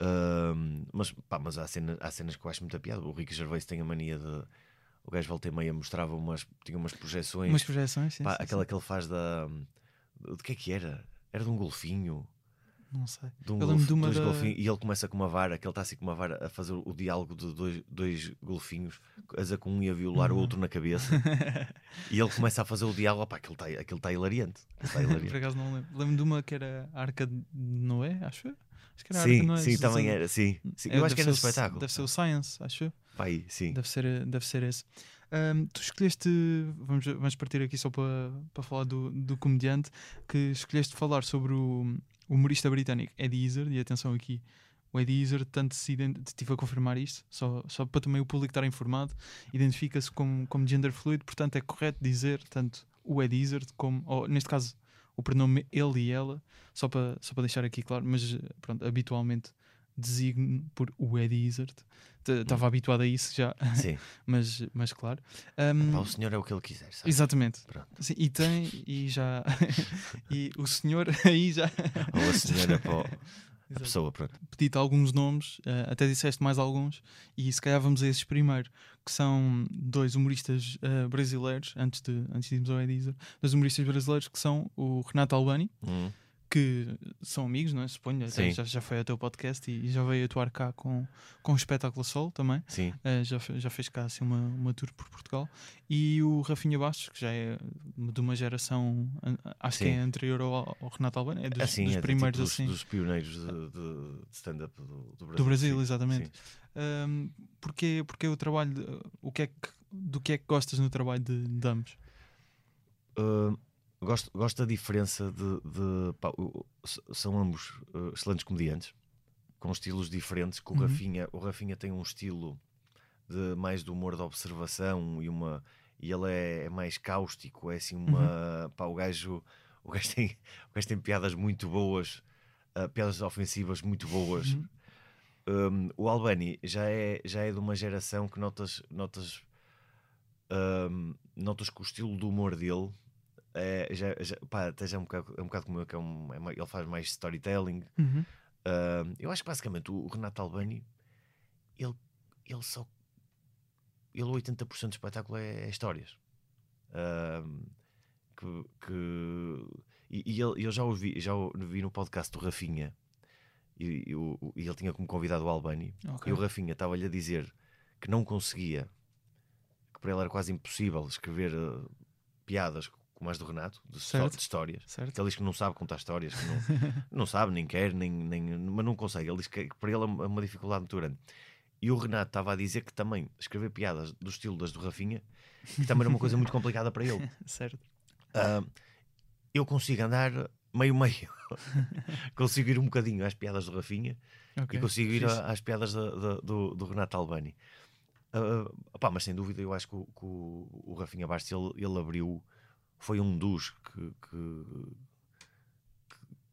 Ahm, mas, pá, mas há, cenas, há cenas que eu acho muita piada. O Ricky Gervais tem a mania de. O gajo volta e meia mostrava umas. Tinha umas projeções. Umas projeções, sim, pá, sim, aquela sim. que ele faz da. De que é que era? Era de um golfinho. Não sei. De um Eu golf- de uma dois da- golfinhos, e ele começa com uma vara, que ele está assim com uma vara a fazer o diálogo de dois, dois golfinhos, a dizer que um ia violar o Uhum. outro na cabeça, *laughs* e ele começa a fazer o diálogo, opá, aquilo está aquilo tá hilariante. tá *laughs* hilariante. Por acaso não lembro. Lembro de uma que era a Arca de Noé, acho eu. Acho que era a Arca de sim, Noé. sim, também era, sim. sim. É, Eu acho que ser o- espetáculo. Deve ser o Science, acho eu. Pá, aí, sim. Deve ser, deve ser esse. Ahm, tu escolheste, vamos, vamos partir aqui só para, para falar do, do comediante, que escolheste falar sobre o humorista britânico Eddie Izzard, e atenção aqui, o Eddie Izzard, tanto se estive a confirmar isto, só, só para também o público estar informado, identifica-se como, como gender fluid, portanto é correto dizer tanto o Eddie Izzard como, ou neste caso, o pronome ele e ela, só para, só para deixar aqui claro, mas pronto, habitualmente designo por o Eddie Izzard. Estava habituado a isso já, sim. *laughs* mas, mas claro. Pá, o senhor é o que ele quiser, sabe? exatamente. Pronto. Sim, e tem, e já. *laughs* e o senhor *laughs* aí já. Ou a senhora para o- a pessoa, pronto. Pedi-te alguns nomes, eh, até disseste mais alguns, e se calhar vamos a esses primeiro, que são dois humoristas eh, brasileiros, antes de, antes de irmos ao Edizer, dois humoristas brasileiros que são o Renato Albani, Hum, que são amigos, não é? Suponho, até já, já foi ao teu podcast e, e já veio atuar cá com, com o espetáculo Sol também. sim. Uh, já, já fez cá assim, uma, uma tour por Portugal. E o Rafinha Bastos, que já é de uma geração, acho que Sim. é anterior ao, ao Renato Albano, é dos, assim, dos é de- primeiros tipo dos, assim, dos pioneiros de, de- stand-up do, do Brasil. do Brasil, sim, exatamente. Um, porque, porque o trabalho, o que é que, do que é que gostas no trabalho de, ambos? Uh, gosto, gosto da diferença de. de- pá, são ambos uh, excelentes comediantes com estilos diferentes. Que o, Uhum. Rafinha, o Rafinha tem um estilo de mais de humor de observação e uma. E ele é, é mais cáustico, é assim uma. Uhum. Pá, o gajo. O gajo, tem, o gajo tem piadas muito boas, uh, piadas ofensivas muito boas. Uhum. Um, o Albani já é, já é de uma geração que notas, notas, um, notas que o estilo do humor dele é, já, já, pá, até já é um bocado, é um bocado como eu, que é um, é mais- ele faz mais storytelling. Uhum. Um, eu acho que basicamente o, o Renato Albani ele, ele só ele 80% do espetáculo é, é histórias. Um, que, que- e, e ele, eu já ouvi, já o vi no podcast do Rafinha e, e o- e ele tinha como convidado o Albani Ok. e o Rafinha estava-lhe a dizer que não conseguia, que para ele era quase impossível escrever eh, piadas como as do Renato, de, Certo. de histórias. Certo? Que ele diz que não sabe contar histórias, que não, *laughs* não sabe, nem quer, nem, nem, mas não consegue. Ele diz que, para ele é uma, é uma dificuldade muito grande. E o Renato estava a dizer que também escrever piadas do estilo das do Rafinha, que também era uma coisa muito complicada para ele. *laughs* certo. Ah, eu consigo andar meio-meio, *laughs* consigo ir um bocadinho às piadas do Rafinha Ok. e consigo ir a- às piadas da- da- do, do Renato Albani. Ah, opá, mas sem dúvida, eu acho que o, que o, o Rafinha Bastos ele, ele abriu, foi um dos que, que,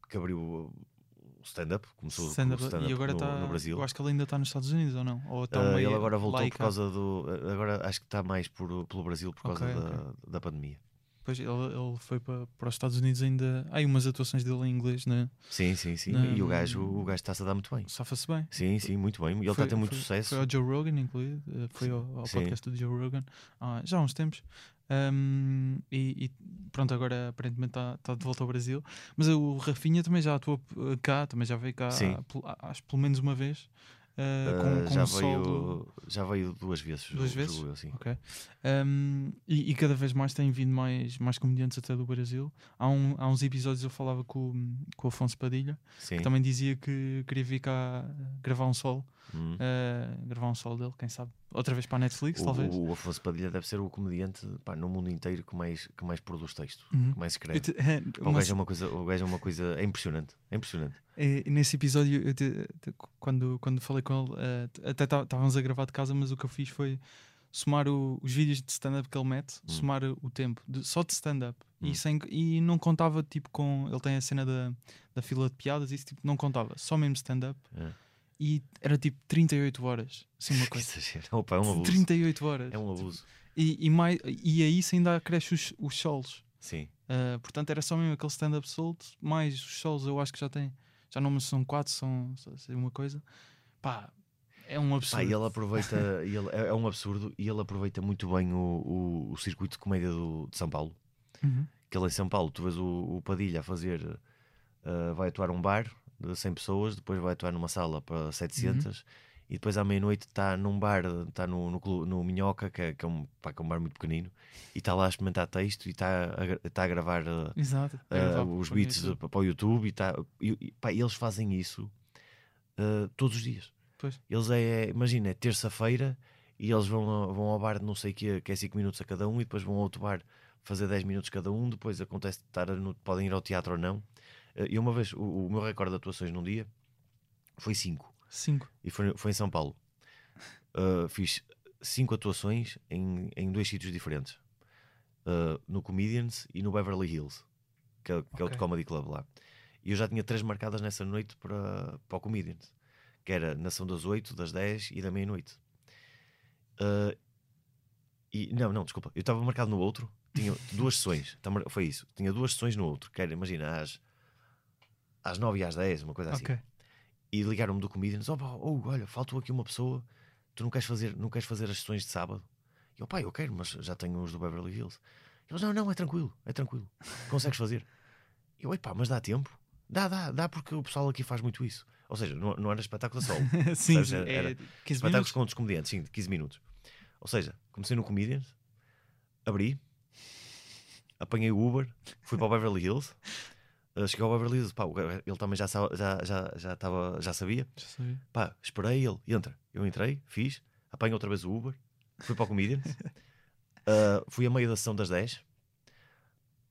que- abriu o stand-up, começou Stand-up, com o stand-up e agora no, está. no Brasil. Eu acho que ele ainda está nos Estados Unidos ou não? Ou Ah, meio ele agora voltou e por causa do. Agora acho que está mais por, pelo Brasil por causa Ok, da, da pandemia. Pois ele, ele foi para, para os Estados Unidos ainda. Há aí umas atuações dele em inglês, né? Sim, sim, sim. Não- E o gajo, o gajo está-se a dar muito bem. Safa-se bem. Sim, sim, muito bem. E ele está a ter muito foi- sucesso. Foi ao Joe Rogan, incluído. eh, Foi ao, ao podcast do Joe Rogan há- já há uns tempos. Ahm, e, e pronto, agora aparentemente está tá de volta ao Brasil. Mas o Rafinha também já atuou eh, cá, também já veio cá, há há- acho pelo menos uma vez. Uh, com, com já, do- veio, já veio duas vezes. Duas julgo vezes? eu, assim. Ok. Um, e, e cada vez mais têm vindo mais, mais comediantes até do Brasil. Há, um, há uns episódios eu falava com, o- com o Afonso Padilha, Sim. que também dizia que queria vir cá gravar um solo. Hum. uh, gravar um solo dele, quem sabe? Outra vez para a Netflix, O, talvez. o Afonso Padilha deve ser o comediante pá, no mundo inteiro que mais, que mais produz texto, Uhum. que mais escreve. te- O uma gajo é uma coisa, o gajo é uma coisa, é impressionante, é impressionante. É, nesse episódio, te- te- quando, quando falei com ele, t- até tá- estávamos a gravar de casa, mas o que eu fiz foi somar o- os vídeos de stand-up que ele mete, Hum. somar o tempo de- só de stand-up. Hum. E, sem- e não contava tipo com. Ele tem a cena da, da fila de piadas, isso tipo, não contava, só mesmo stand-up. É. E era tipo 38 horas. Assim, uma *laughs* coisa. exagero. Opa, é um abuso. 38 horas. É um abuso. E, e, mais, e aí isso ainda acresce os, os solos. Sim. Uh, portanto, era só mesmo aquele stand-up solto, mais os solos eu acho que já tem. Já não são quatro, são uma coisa. Pá, é um absurdo. Pá, e ele aproveita, ele, é é um absurdo, e ele aproveita muito bem o, o, o circuito de comédia do, de São Paulo. Uhum. Que ele em São Paulo, tu vês o, o Padilha a fazer, uh, vai atuar um bar de 100 pessoas, depois vai atuar numa sala para 700, e depois à meia-noite está num bar, está no, no, no Minhoca, que é, que é um, pá, que é um bar muito pequenino, e está lá a experimentar texto e está a, está a gravar. uh, Exato. uh, É gravar os beats de- para o YouTube e, tá, e, pá, eles fazem isso uh, todos os dias. Pois. Eles é, imagina, é terça-feira e eles vão, vão ao bar de não sei o que, que é 5 minutos a cada um, e depois vão a outro bar fazer 10 minutos cada um. Depois acontece de estar no, podem ir ao teatro ou não. Uh, E uma vez, o, o meu recorde de atuações num dia foi 5 Cinco. e foi, foi em São Paulo. Uh, fiz cinco atuações em, em dois sítios diferentes: Uh, no Comedians e no Beverly Hills, que é, que é outro Ok. comedy club lá. E eu já tinha três marcadas nessa noite para, para o Comedians, que era Nação das 8, das 10 e da meia-noite. Uh, e não, não, desculpa, eu estava marcado no outro, tinha duas sessões, tá foi isso, tinha duas sessões no outro, que era, imagina, às, às 9 e às 10, uma coisa assim Ok. e ligaram-me do Comedians: oh, pá, oh, olha, faltou aqui uma pessoa, tu não queres fazer, não queres fazer as sessões de sábado? E eu, pá, eu quero, mas já tenho os do Beverly Hills. Eles, não, não, é tranquilo, é tranquilo, consegues fazer. E eu, pá, mas dá tempo? Dá, dá, dá, porque o pessoal aqui faz muito isso. Ou seja, não, não era espetáculo solo, *laughs* sim, Sabes, era- é era 15 espetáculos minutos. com outros comediantes, sim, de 15 minutos. Ou seja, comecei no Comedians, abri, apanhei o Uber, fui para o Beverly Hills. Uh, cheguei ao Beverly Hills, pá, ele também já, já, já, já, tava, já sabia. Já sabia. Pá, esperei ele, entra. Eu entrei, fiz, apanho outra vez o Uber, fui para o Comedians, uh, *laughs* fui a meio da sessão das 10,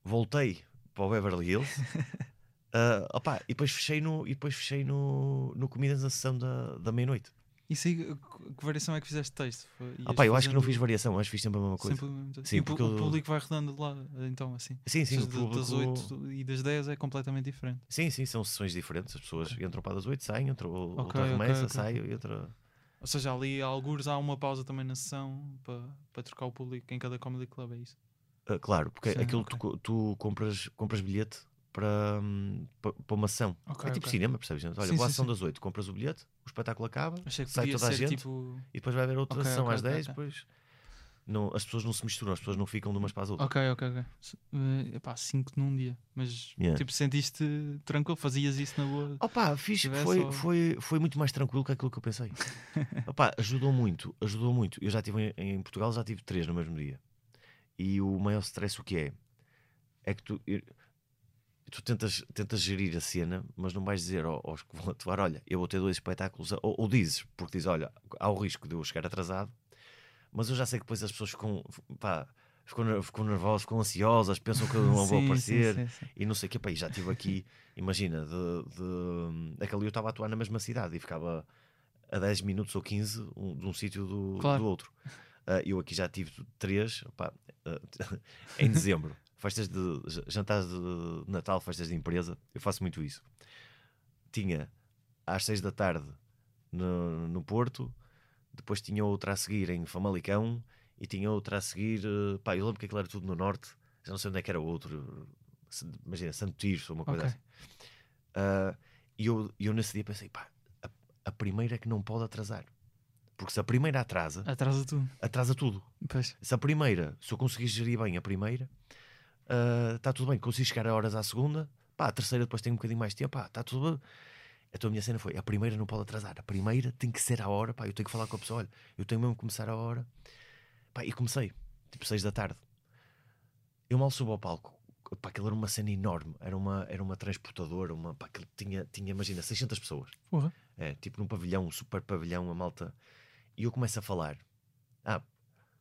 voltei para o Beverly Hills, uh, *laughs* opá, e depois fechei no, e depois fechei no, no Comedians na sessão da, da meia-noite. Isso aí, que variação é que fizeste de texto? Ias Opá, eu acho que não fiz variação, acho que fiz sempre a mesma coisa. sempre o. Sim, e o, porque pu- eu- o público vai rodando de lá, então assim. Sim, sim, o de- Das público... 8 e das 10 é completamente diferente. Sim, sim, são sessões diferentes. As pessoas entram para das 8, saem, entra, o- Ok, outra remessa, ok. sai, entra. Ou seja, ali a algures há uma pausa também na sessão para, para trocar o público em cada comedy club, é isso? Ah, claro, porque Sim, aquilo ok. que tu, tu compras, compras bilhete para, hum, pa- para uma ação. Ok, é tipo ok. cinema, percebes? Olha, Sim, boa sim, ação das 8, compras o bilhete, o espetáculo acaba, sai toda a gente tipo. e depois vai haver outra Ok, sessão ok, às ok, 10, ok. depois não, as pessoas não se misturam, as pessoas não ficam de umas para as outras. Ok, ok, ok. Eh, epá, 5 num dia. Mas Yeah. tipo, sentiste tranquilo? Fazias isso na boa? Opa, fiz, foi, só- foi, foi muito mais tranquilo que aquilo que eu pensei. *laughs* Opa, ajudou muito, ajudou muito. Eu já tive em, em Portugal, já tive três no mesmo dia. E o maior stress o que é? É que tu, eu- tu tentas, tentas gerir a cena, mas não vais dizer ao- aos que vão atuar, olha, eu vou ter dois espetáculos, ou, ou dizes, porque dizes, olha, há o risco de eu chegar atrasado, mas eu já sei que depois as pessoas ficam, pá, ficam, ficam nervosas, ficam ansiosas, pensam que eu não vou Sim, sim, aparecer sim, sim. e não sei o que, pá, e já estive aqui, imagina, de, de aquele eu estava a atuar na mesma cidade e ficava a 10 minutos ou 15 um- de um sítio do, Claro. do outro. Ah, eu aqui já tive três, pá, ah, *laughs* em dezembro, festas de jantares de Natal, festas de empresa, eu faço muito isso. Tinha às 6 da tarde no, no Porto, depois tinha outra a seguir em Famalicão e tinha outra a seguir, eh, pá, eu lembro que aquilo era tudo no norte, já não sei onde é que era o outro, imagina, Santo Tirso ou uma coisa Ok. assim. Ah, e eu, eu nesse dia pensei, pá, a, a primeira é que não pode atrasar. Porque se a primeira atrasa, Atrasa tudo. atrasa tudo. Pois. Se a primeira, se eu conseguir gerir bem a primeira, está tudo bem. Consigo chegar a horas à segunda, pá, a terceira depois tem um bocadinho mais de tempo, pá, está tudo bem. Então a minha cena foi: a primeira não pode atrasar, a primeira tem que ser à hora, pá, eu tenho que falar com a pessoa, olha, eu tenho mesmo que começar à hora. Pá, e comecei, tipo 6 da tarde. Eu mal subo ao palco, pá, aquilo era uma cena enorme, era uma, era uma transportadora, uma, pá, aquilo tinha, tinha, imagina, 600 pessoas. Porra. É, tipo num pavilhão, um super pavilhão, a malta. E eu começo a falar. Ah,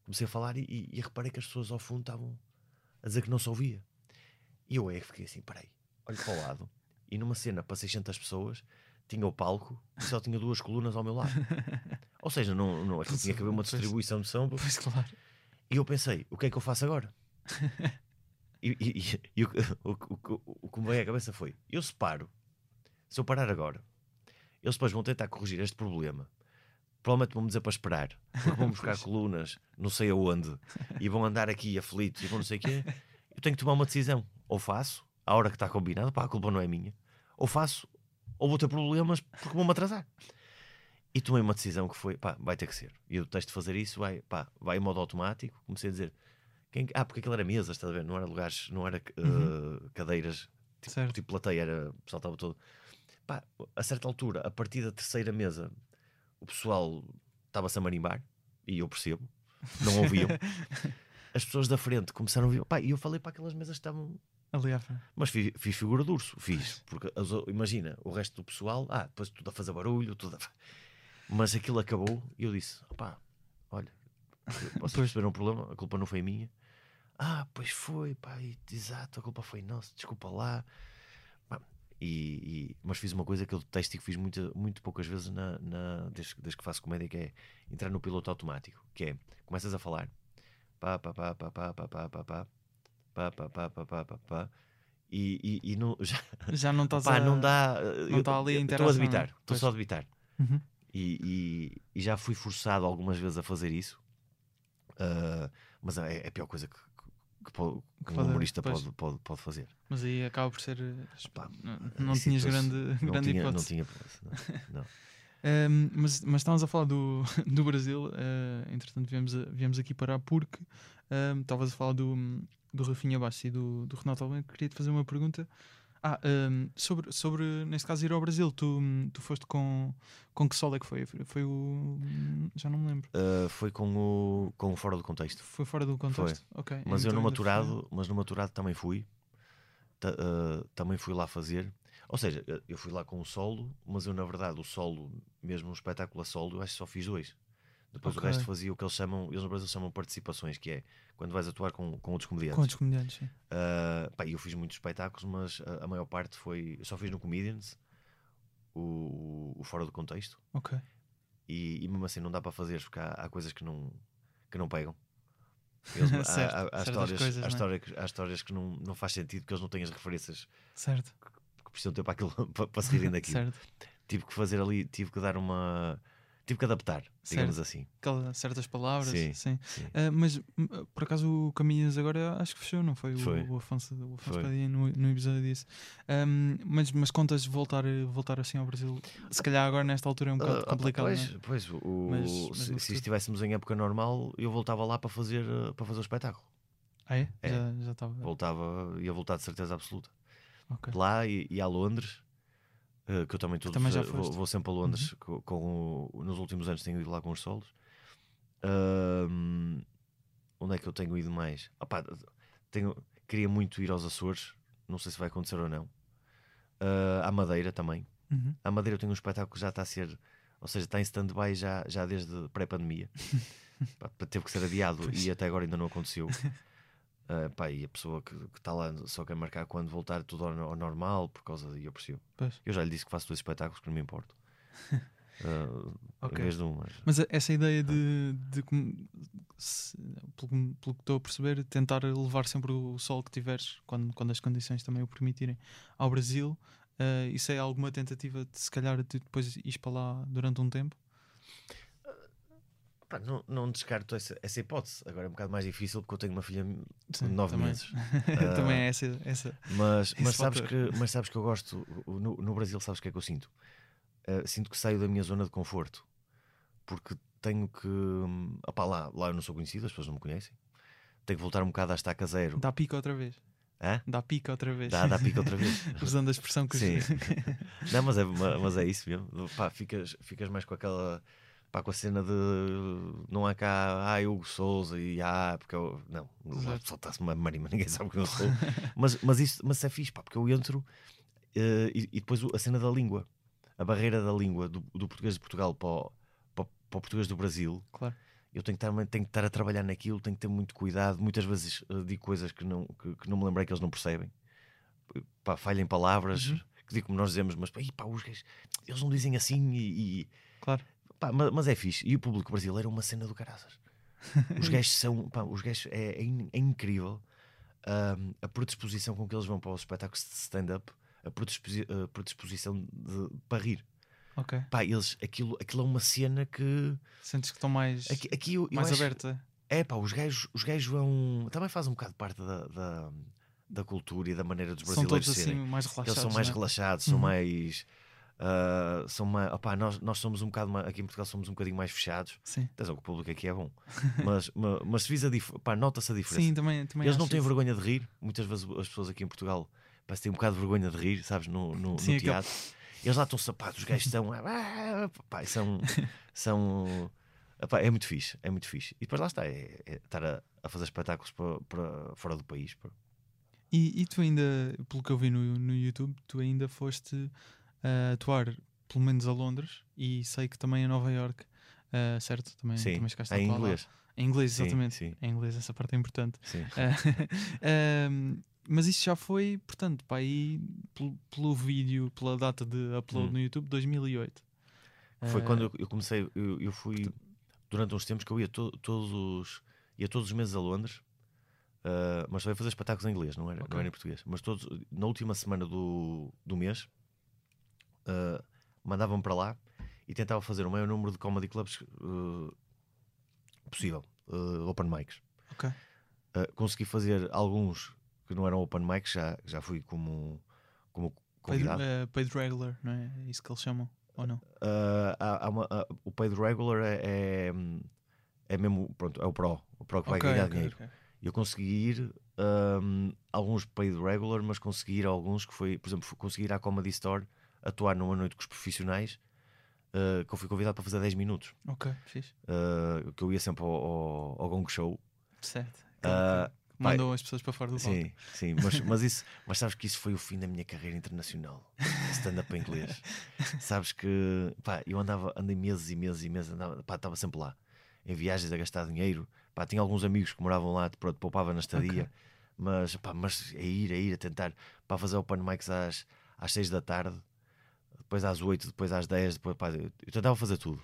comecei a falar e, e, e reparei que as pessoas ao fundo estavam a dizer que não se ouvia. E eu é que fiquei assim, peraí, olho para o lado. E numa cena para 600 pessoas, tinha o palco e só tinha duas colunas ao meu lado. Ou seja, não, não, tinha que haver uma distribuição de som. Pois claro. E eu pensei, o que é que eu faço agora? e e- e- o, o, o, o, o que me veio à cabeça foi: eu separo, se eu parar agora, eles depois vão tentar corrigir este problema. Provavelmente vão-me dizer para esperar, porque vão *laughs* buscar colunas, não sei aonde, e vão andar aqui aflitos e vão não sei o quê. Eu tenho que tomar uma decisão. Ou faço, à hora que está combinado, pá, a culpa não é minha. Ou faço, ou vou ter problemas porque vou-me atrasar. E tomei uma decisão que foi, pá, vai ter que ser. E eu detesto fazer isso, vai, pá, vai em modo automático. Comecei a dizer, quem, ah, porque aquilo era mesas, estás a ver? Não era lugares, não era eh, Uhum. cadeiras, tipo, tipo plateia, era, o pessoal estava todo. Pá, a certa altura, a partir da terceira mesa, o pessoal estava-se a marimbar, e eu percebo, não ouviam. *laughs* As pessoas da frente começaram a ouvir, pá, e eu falei para aquelas mesas que estavam Ali à frente. mas fiz, fiz figura de urso, fiz. Porque as imagina, o resto do pessoal, ah, depois tudo a fazer barulho, tudo a... Mas aquilo acabou e eu disse: opá, olha, vocês *laughs* perceberam o problema, a culpa não foi minha. Ah, pois foi, pá, exato, a culpa foi nossa, desculpa lá. E, e- mas fiz uma coisa que eu detesto e que fiz muito, muito poucas vezes na, na- desde, desde que faço comédia, que é entrar no piloto automático, que é, começas a falar, pá, pá, pá, pá, pá, pá, pá, pá, pá, pá, pá, pá, pá, pá, pá, pá, e, e, e não, já, Já não estás pá, a... não dá, não tá ali Estou a debitar, estou só a debitar. Uhum. E, e- e já fui forçado algumas vezes a fazer isso, Ah, mas é, é a pior coisa que, que, pode- que um humorista pode, pode, pode fazer. Mas aí acaba por ser... eh, Pá, Não, não Sim, tinhas grande, não grande tinha, não hipótese. tinha não, *laughs* não. Um, mas, mas estávamos a falar do, *laughs* do Brasil, uh, entretanto viemos, a- viemos aqui parar porque um, estavas a falar do, do Rafinha Bassi e do, do Renato Almeida. Queria-te fazer uma pergunta. Ah, um, sobre, sobre, neste caso, ir ao Brasil, tu, tu foste com, com que sol é que foi? Foi o. Já não me lembro. Ah, foi com o, com o fora do contexto. Foi fora do contexto? Ok. Mas eu então no ainda foi- maturado, mas no maturado também fui. Ah, também fui lá fazer. Ou seja, eu- eu fui lá com o solo, mas eu na verdade o solo, mesmo um espetáculo a solo, eu acho que só fiz dois. Depois Ok. o resto fazia o que eles chamam, eles no Brasil chamam participações, que é quando vais atuar com, com outros comediantes. Com outros comediantes, sim. Ah, pá, eu fiz muitos espetáculos, mas a, a maior parte foi. Eu só fiz no Comedians, o, o- Fora do Contexto, Ok. e, e mesmo assim não dá para fazer, porque há, há coisas que não, que não pegam. Eles- *laughs* há- Certo, há, há certas histórias, coisas, há, é? histórias, que- há histórias que não, não faz sentido, porque eles não têm as referências Certo. que precisam ter para, aquilo, *laughs* para, para se rirem daquilo. Certo. Tive que fazer ali, tive que dar uma. Tive que adaptar, digamos assim. Aquela- certas palavras, Sim, sim. sim. Ah, mas hum, por acaso o Caminhas agora acho que fechou, não foi? O- Foi. O, Afonso, o Afonso Foi. Padilha no, no episódio disse. Ahm, mas, mas contas voltar, voltar assim ao Brasil? Se calhar agora nesta altura é um bocado opa, complicado. pois, é? pois, o, Mas- se, mas se futuro. estivéssemos em época normal, eu voltava lá para fazer, para fazer o espetáculo. Ah, é? É. Já, já estava. voltava, ia voltar de certeza absoluta. Ok. Lá e, e a Londres, eh, que eu também, todos, também já vou. Uhum. vou sempre a Londres, com, com o- nos últimos anos tenho ido lá com os solos. Ahm, onde é que eu tenho ido mais? Opá, tenho, queria muito ir aos Açores, não sei se vai acontecer ou não. Ah, à Madeira também. Uhum. À Madeira eu tenho um espetáculo que já está a ser, ou seja, está em stand-by já, já desde pré-pandemia. *laughs* Teve que ser adiado Pois. e até agora ainda não aconteceu. *laughs* Ah, pá, e a pessoa que está lá só quer marcar quando voltar tudo ao, ao normal, por causa de eu percebo. Pois. Eu já lhe disse que faço dois espetáculos que não me importo. *laughs* Ah, Ok. Em vez de um, mas Mas essa ideia de, de com- se- pelo, que- pelo que estou a perceber, tentar levar sempre o sol que tiveres, quando, quando as condições também o permitirem, ao Brasil, eh, isso é alguma tentativa de se calhar de depois ir para lá durante um tempo? Pá, não, não descarto essa, essa hipótese. Agora é um bocado mais difícil porque eu tenho uma filha de Sim, nove também. meses. *laughs* também Ah, é essa. essa. Mas, mas, sabes fator. que, mas sabes que eu gosto, no, no Brasil, sabes o que é que eu sinto? Uh, sinto que saio da minha zona de conforto porque tenho que. hum, opá, lá, lá eu não sou conhecido, as pessoas não me conhecem. Tenho que voltar um bocado à estaca zero. Dá pica outra vez. Hã? Dá pica outra vez. Dá, dá pica outra vez. *laughs* Usando a expressão que os- Sim. Não, mas é, ma- mas é isso mesmo. Pá, ficas, ficas mais com aquela. Pá, com a cena de. Não há cá. Ah, Hugo Souza e. Ah, porque eu. Não, o Exato. pessoal está-se uma marima, *laughs* ninguém sabe quem eu sou. *laughs* mas, mas, isso, mas isso é fixe, pá, porque eu entro. eh, e, e depois a cena da língua. A barreira da língua do, do português de Portugal para o, para, para o português do Brasil. Claro. Eu tenho que, estar, tenho que estar a trabalhar naquilo, tenho que ter muito cuidado. Muitas vezes eh, digo coisas que não, que, que não me lembrei que eles não percebem. Pá, falha em palavras Uhum. que digo como nós dizemos, mas pá, pá, os gajos, eles não dizem assim e. e- Claro. Pá, ma- mas, é fixe. E o público brasileiro é uma cena do caraças. Os *laughs* gajos são. Pá, os gajos é, é in- é incrível ahm, a predisposição com que eles vão para os espetáculos de stand-up, a, predisposi- a predisposição de, para rir. Ok. Pá, eles, aquilo, aquilo é uma cena que. Sentes que estão mais, Aqui, aqui eu, eu mais acho- aberta. é pá, os gajos, os gajos vão. Também faz um bocado parte da, da, da cultura e da maneira dos São brasileiros todos assim serem. mais relaxados. Eles são mais não é? relaxados, são Uhum. mais. Ah, são opá, nós, nós somos um bocado aqui em Portugal somos um bocadinho mais fechados. Sim. Atenção, o público aqui é bom, *laughs* mas, ma- mas, se vis a dif- pá, nota-se a diferença. Sim, também, também Eles não têm isso. vergonha de rir. Muitas vezes as pessoas aqui em Portugal parece que têm um bocado de vergonha de rir, sabes, no, no, no Sim, aquele- teatro. Eles lá estão sapatos, os gajos são. *laughs* ah, pá, são. *laughs* são é muito fixe, é muito fixe. E depois lá está, é, é estar a, a fazer espetáculos para, para fora do país. pá. E, e tu ainda, pelo que eu vi no, no YouTube, tu ainda foste a atuar pelo menos a Londres e sei que também a Nova York, ah, certo? Também, Sim, também chegaste a em atuar lá. inglês. Em inglês, Sim, exatamente. sim. Em inglês, essa parte é importante. Sim. Ah, *laughs* ahm, mas isso já foi, portanto, para aí, pelo, pelo vídeo, pela data de upload Hum. no YouTube, 2008. Foi Ah, quando eu, eu comecei, eu, eu fui durante uns tempos que eu ia to- todos os ia todos os meses a Londres, mas só ia fazer espetáculos em inglês, não era, Ok. não era em português. Mas todos na última semana do, do mês ah, mandavam para lá e tentava fazer o maior número de comedy clubs ah, possível, ah, open mics. Ok. Ah, consegui fazer alguns que não eram open mics, já, já fui como, como Paid, convidado. ah, paid regular, não é? É isso que eles chamam, ou não? Uh, há- há uma- o paid regular é, é, é mesmo pronto, é o pro, o pro que vai Ok, ganhar ok, dinheiro. ok. Eu consegui ir um, alguns paid regular, mas consegui ir a alguns que foi, por exemplo, consegui ir à Comedy Store atuar numa noite com os profissionais uh, que eu fui convidado para fazer 10 minutos. Ok, fixe. Uh, que eu ia sempre ao, ao, ao Gong Show. Certo. Que que mandam as pessoas para fora do. Sim, sim, mas, mas isso, mas sabes que isso foi o fim da minha carreira internacional, stand-up em inglês. *laughs* Sabes que pá, eu andava, andei meses e meses e meses, andava, pá, estava sempre lá, em viagens a gastar dinheiro. Pá, tinha alguns amigos que moravam lá, pronto, poupava na estadia, Ok. mas, pá, mas a ir, a ir, a tentar para fazer open mics às, às 6 da tarde, depois às 8, depois às 10, depois, pá, eu tentava fazer tudo.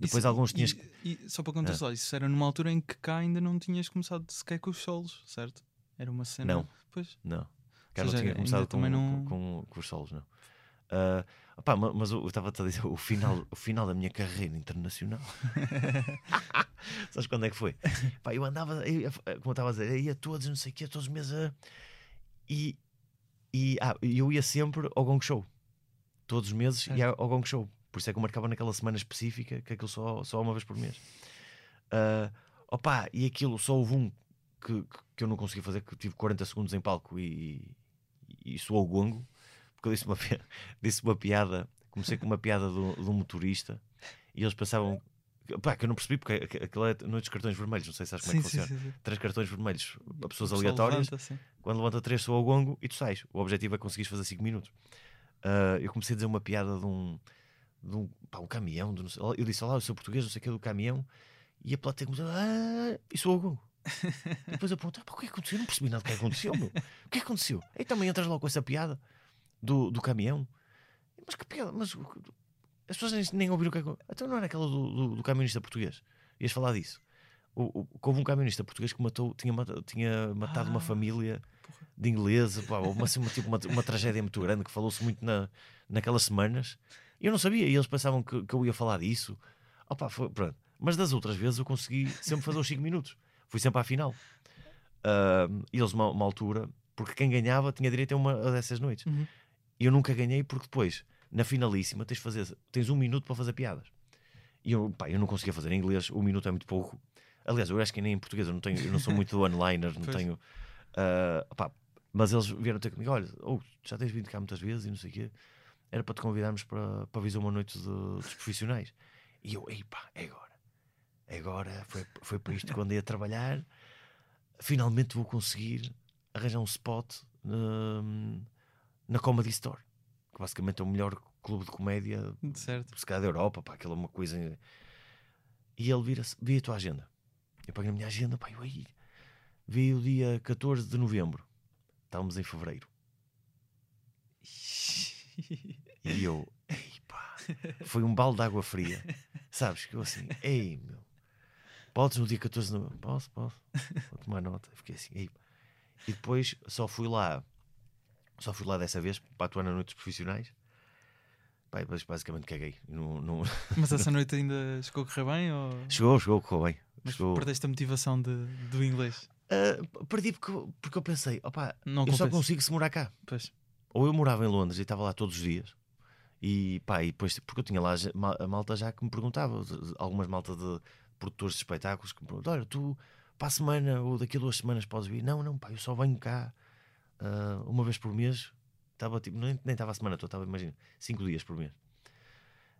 Depois Isso- alguns tinhas e, que. e só para contextualizar, isso era numa altura em que cá ainda não tinhas começado sequer com os solos, certo? Era uma cena. Não. Pois. Não, cá não tinha começado com, não- com, com, com os solos, não. Opá, ma- mas eu estava a dizer o final, o final da minha carreira internacional. *laughs* Sabes quando é que foi? Pá, eu andava, eu como eu estava a dizer, eu ia todos, não sei o quê, todos os meses a- e, e ah, eu ia sempre ao Gong Show. Todos os meses ia ao Gong Show. Por isso é que eu marcava naquela semana específica que aquilo só, só uma vez por mês. Ah, opá, e aquilo só houve um que, que, que eu não consegui fazer, que tive 40 segundos em palco e, e, e soou o gongo, porque eu disse uma, *laughs* disse uma piada, comecei com uma piada do, do motorista e eles pensavam pá, que eu não percebi porque aqu- aquilo é noites de cartões vermelhos, não sei se sabes como é que sim, funciona. sim, sim. Três cartões vermelhos a pessoas aleatórias, levanta, sim. quando levanta três soa o gongo e tu sais. O objetivo é conseguires fazer 5 minutos. Ah, eu comecei a dizer uma piada de um, de um, pá, um caminhão, de sei- eu disse, olá, eu sou português, não sei o que do caminhão, e a plateia começou, ah, e soa o gongo. E *laughs* depois eu perguntei, pá, o que é que aconteceu? Eu não percebi nada do que aconteceu, meu. O que é que aconteceu? Aí também entras logo com essa piada do, do caminhão. Mas que piada? Mas as pessoas nem, nem ouviram o que é que Então não era aquela do, do, do camionista português. Ias falar disso. O, o, houve um camionista português que matou, tinha, matado, tinha matado uma Ah, família de ingleses, pá, uma, assim, uma, tipo, uma, uma tragédia muito grande que falou-se muito na, naquelas semanas. E eu não sabia, e eles pensavam que, que eu ia falar disso. Opa, foi, pronto. Mas das outras vezes eu consegui sempre fazer os 5 minutos. Fui sempre à final. E eles, uma, uma altura, porque quem ganhava tinha direito a uma dessas noites. Uhum. E eu nunca ganhei porque depois, na finalíssima, tens, fazer, tens um minuto para fazer piadas. E eu, pá, eu não conseguia fazer em inglês, um minuto é muito pouco. Aliás, eu acho que nem em português, eu não, tenho, eu não sou muito do one-liner, não tenho. ah, pá, Mas eles vieram ter comigo: olha, oh, já tens vindo cá muitas vezes e não sei o quê. Era para te convidarmos para, para visar uma noite de, dos profissionais. E eu, ei pá, é agora. É agora. Foi, foi para isto que eu andei a trabalhar. Finalmente vou conseguir arranjar um spot na, na Comedy Store, que basicamente é o melhor clube de comédia Certo. se calhar da Europa, pá, aquilo é uma coisa. E ele vira vi a tua agenda. Eu pego na minha agenda, pá, eu aí. Vi o dia 14 de novembro. Estávamos em fevereiro. E eu, ei pá, foi um balde de água fria. Sabes? Que eu assim, ei meu, podes no dia 14 de novembro? Posso, posso. Vou tomar nota. Fiquei assim, ei. E depois só fui lá, só fui lá dessa vez para atuar na noite dos profissionais. Pá, e depois basicamente caguei. Não, não... *laughs* Mas essa noite ainda chegou a correr bem? Ou... Chegou, chegou, correu bem. Mas Chegou. perdeste a motivação de, do inglês? Ah, perdi porque, porque eu pensei, opá, Não eu só consigo se morar cá. Pois. Ou eu morava em Londres e estava lá todos os dias. E pá, e depois, porque eu tinha lá a malta já que me perguntava, algumas malta de produtores de espetáculos que me perguntavam: olha, tu para a semana ou daqui a duas semanas podes vir? Não, não, pá, eu só venho cá ah, uma vez por mês. Estava tipo, nem nem estava a semana toda, estava, imagina, cinco dias por mês.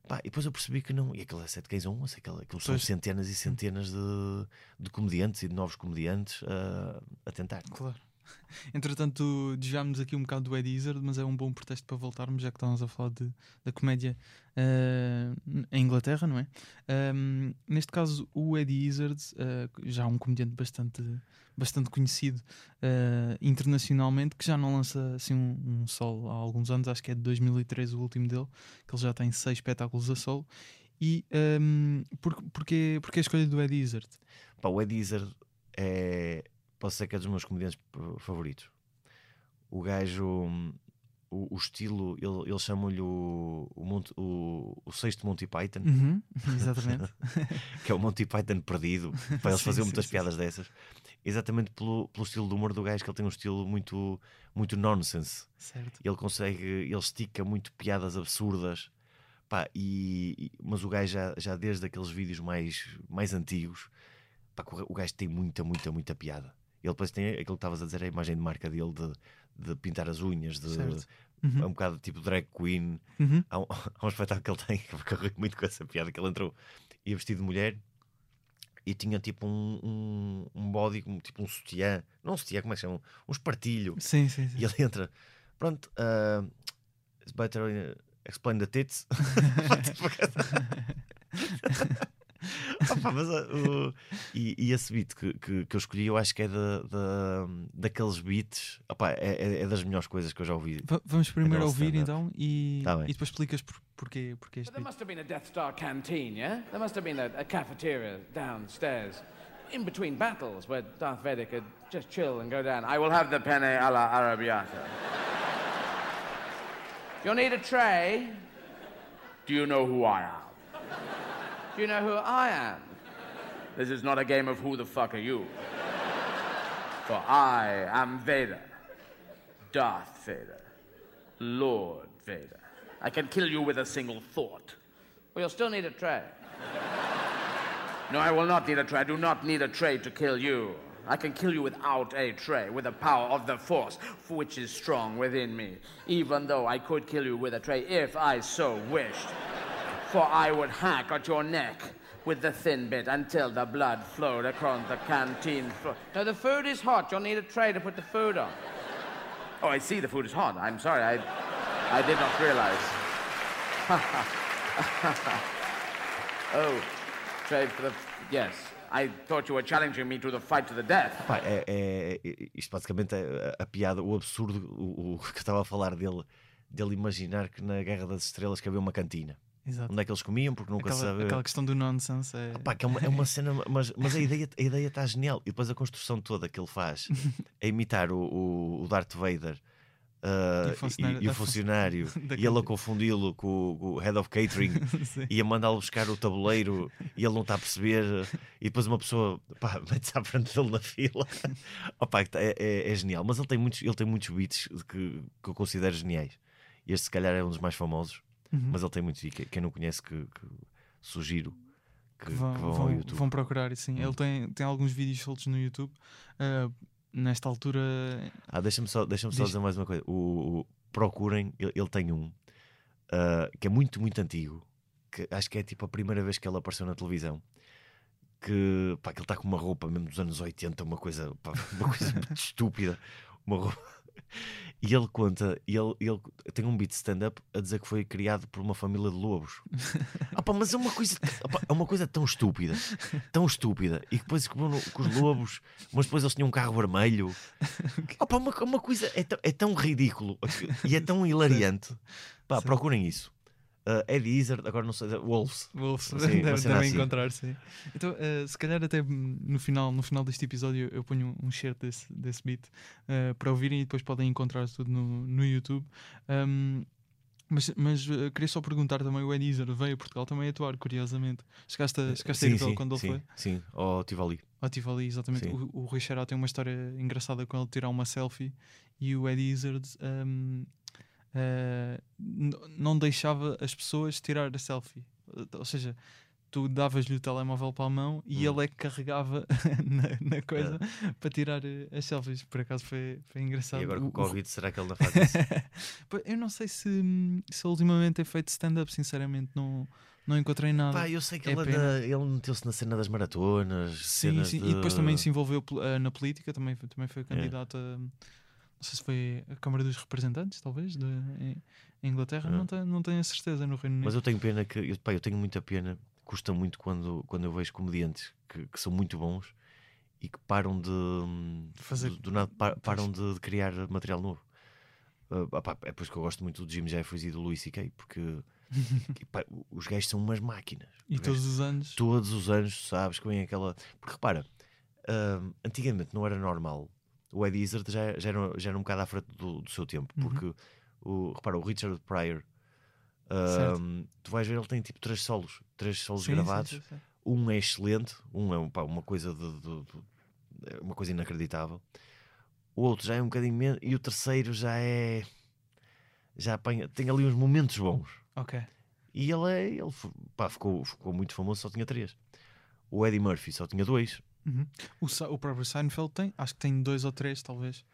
Pá, e depois eu percebi que não, e aquilo é 7 gays a 11, aquilo, são centenas e centenas de, de comediantes e de novos comediantes ah, a tentar. Claro. *laughs* Entretanto, desviámos aqui um bocado do Eddie Izzard, mas é um bom pretexto para voltarmos, já que estávamos a falar de, da comédia eh, em Inglaterra, não é? Ahm, neste caso, o Eddie Izzard, eh, já um comediante bastante, bastante conhecido eh, internacionalmente, que já não lança assim um, um solo há alguns anos, acho que é de 2013 o último dele, que ele já tem seis espetáculos a solo. E um, por, porque, porque a escolha do Eddie Izzard? Pá, o Ed Izzard é. Posso dizer que é dos meus comediantes favoritos. O gajo, o, o estilo, ele, ele chama-lhe o, o, o, sexto Monty Python, Uhum, *laughs* exatamente. que é o Monty Python perdido. *laughs* Pá, eles Sim, faziam sim, muitas sim, piadas dessas. Exatamente pelo, pelo estilo do humor do gajo, que ele tem um estilo muito, muito nonsense. certo. Ele consegue, ele estica muito piadas absurdas. Pá, e, mas o gajo já, já desde aqueles vídeos mais, mais antigos, pá, o gajo tem muita, muita, muita piada. Ele depois tem aquilo que estavas a dizer, a imagem de marca dele de, de pintar as unhas, de, Certo. é Uhum, um bocado tipo drag queen. uhum. Há um, *laughs* há um espetáculo que ele tem, que eu ri muito com essa piada, que ele entrou ia vestido de mulher e tinha tipo um, um, um body, tipo um sutiã, não um sutiã, como é que chama? Um espartilho. Sim, sim, sim. E ele entra, pronto, uh, it's better explain the tits. *laughs* *laughs* *laughs* Opa, mas, uh, o- e, e esse beat que, que, que eu escolhi, eu acho que é da, da- daqueles beats, opa, é, é- é das melhores coisas que eu já ouvi. Va- Vamos primeiro ouvir então e, Tá e depois explicas por, porquê, porquê este But there beat. must have been a Death Star canteen, yeah? There must have been a, a cafeteria downstairs. In between battles, where Darth Vader could just chill and go down. I will have the penne alla arrabbiata. *laughs* You'll need a tray. Do you know who I am? Do you know who I am? This is not a game of who the fuck are you. For I am Vader. Darth Vader. Lord Vader. I can kill you with a single thought. Well, you'll still need a tray. No, I will not need a tray. I do not need a tray to kill you. I can kill you without a tray, with the power of the Force, which is strong within me. Even though I could kill you with a tray if I so wished. For I would hack at your neck with the thin bit until the blood flowed across the canteen floor. Now, the food is hot. You'll need a tray to put the food on. Oh, I see the food is hot. I'm sorry. I, I did not realize. *laughs* oh, tray for the. Yes. I thought you were challenging me to the fight to the death. Pá, é, é- é- isto basicamente é a, piada, o absurdo, o, o *laughs* que estava a falar dele, dele imaginar que na Guerra das Estrelas que havia uma cantina. Exato. Onde é que eles comiam, porque nunca Aquela, sabe. aquela questão do nonsense é. Pá, é, uma, é uma cena, mas, mas a ideia a ideia está genial. E depois a construção toda que ele faz a imitar o, o, o Darth Vader ah, E o funcionário e, e o funcionário *laughs* da e ele a confundi-lo com, o- com o Head of Catering *laughs* e a mandá-lo buscar o tabuleiro e ele não está a perceber. E depois uma pessoa *laughs* mete-se à frente dele na fila. Opa, é, é, é genial. Mas ele tem muitos, ele tem muitos beats que, que eu considero geniais. Este, se calhar, é um dos mais famosos. Uhum. Mas ele tem muitos. E que- quem não conhece, que, que sugiro que, que vão, que vão ao vão, YouTube. vão procurar, sim. Hum. Ele tem, tem alguns vídeos soltos no YouTube. Ah, nesta altura. Ah, deixa-me só, deixa só Diz. dizer mais uma coisa. O, o- procurem, ele, ele tem um ah, que é muito, muito antigo. Que acho que é tipo a primeira vez que ele apareceu na televisão. Que, pá, que ele está com uma roupa mesmo dos anos 80, uma coisa, pá, uma coisa *laughs* muito estúpida. Uma roupa. E ele conta, e ele, ele tem um beat stand-up a dizer que foi criado por uma família de lobos. *laughs* Pá, mas é uma coisa, pá, é uma coisa tão estúpida, tão estúpida. E depois no- com os lobos, mas depois eles tinham um carro vermelho. *laughs* Pá, uma, uma coisa é tão, é tão ridículo e é tão hilariante. Pá, procurem isso. Uh, Eddie Izzard, agora não sei, Wolves. Wolves Sim, *laughs* devem assim. encontrar, sim. Então, eh, se calhar até no final, no final deste episódio eu ponho um share desse, desse beat eh, para ouvirem e depois podem encontrar tudo no, no YouTube. Ahm, mas mas queria só perguntar também: o Ed Izzard veio a Portugal também atuar, curiosamente. Chegaste a, chegaste a sim, sim, quando ele sim, foi? Sim, ao Tivoli. Estive ali, exatamente. Sim. O, o Rui Xará tem uma história engraçada com ele tirar uma selfie e o Ed Izzard ahm, ah, n- não deixava as pessoas tirar a selfie. Uh, Ou seja, tu davas-lhe o telemóvel para a mão e Hum. ele é que carregava *laughs* na, na coisa para tirar eh, as selfies. Por acaso foi, foi engraçado. E agora com o Covid, será que ele ainda faz isso? *laughs* Eu não sei se, se ultimamente tem feito stand-up, sinceramente, não, não encontrei nada. Pá, eu sei que É ele, ele meteu-se na cena das maratonas. Sim, sim. de- E depois também se envolveu eh, na política, também, foi- também foi É. candidato a. Não sei se foi a Câmara dos Representantes, talvez, em, Inglaterra, É. não, tenho, não tenho a certeza no Reino Unido. Mas eu tenho pena que, eu, pá, eu tenho muita pena, custa muito quando, quando eu vejo comediantes que, que são muito bons e que param de Fazer- do, do nada, pa- param de, de criar material novo. Ah, pá, é por isso que eu gosto muito do Jim Jeffries e do Louis C.K. porque que, *laughs* pá, os gajos são umas máquinas. E Os todos gajos- os anos. todos os anos, sabes, que vem aquela. Porque repara, ah, antigamente não era normal. O Eddie Izzard já, já, era, já era um bocado à frente do, do seu tempo, Uhum. porque o, repara, o Richard Pryor, Certo. tu vais ver, ele tem tipo três solos, três solos Sim, gravados. sim, sim. Um é excelente, um é um, pá, uma coisa de, de- de- é uma coisa inacreditável. O outro já é um bocadinho menos, e o terceiro já é já apanha, tem ali uns momentos bons. Ok. E ele, é, ele pá, ficou, ficou muito famoso, só tinha três. O Eddie Murphy só tinha dois. Uhum. O, o próprio Seinfeld tem, acho que tem dois ou três, talvez.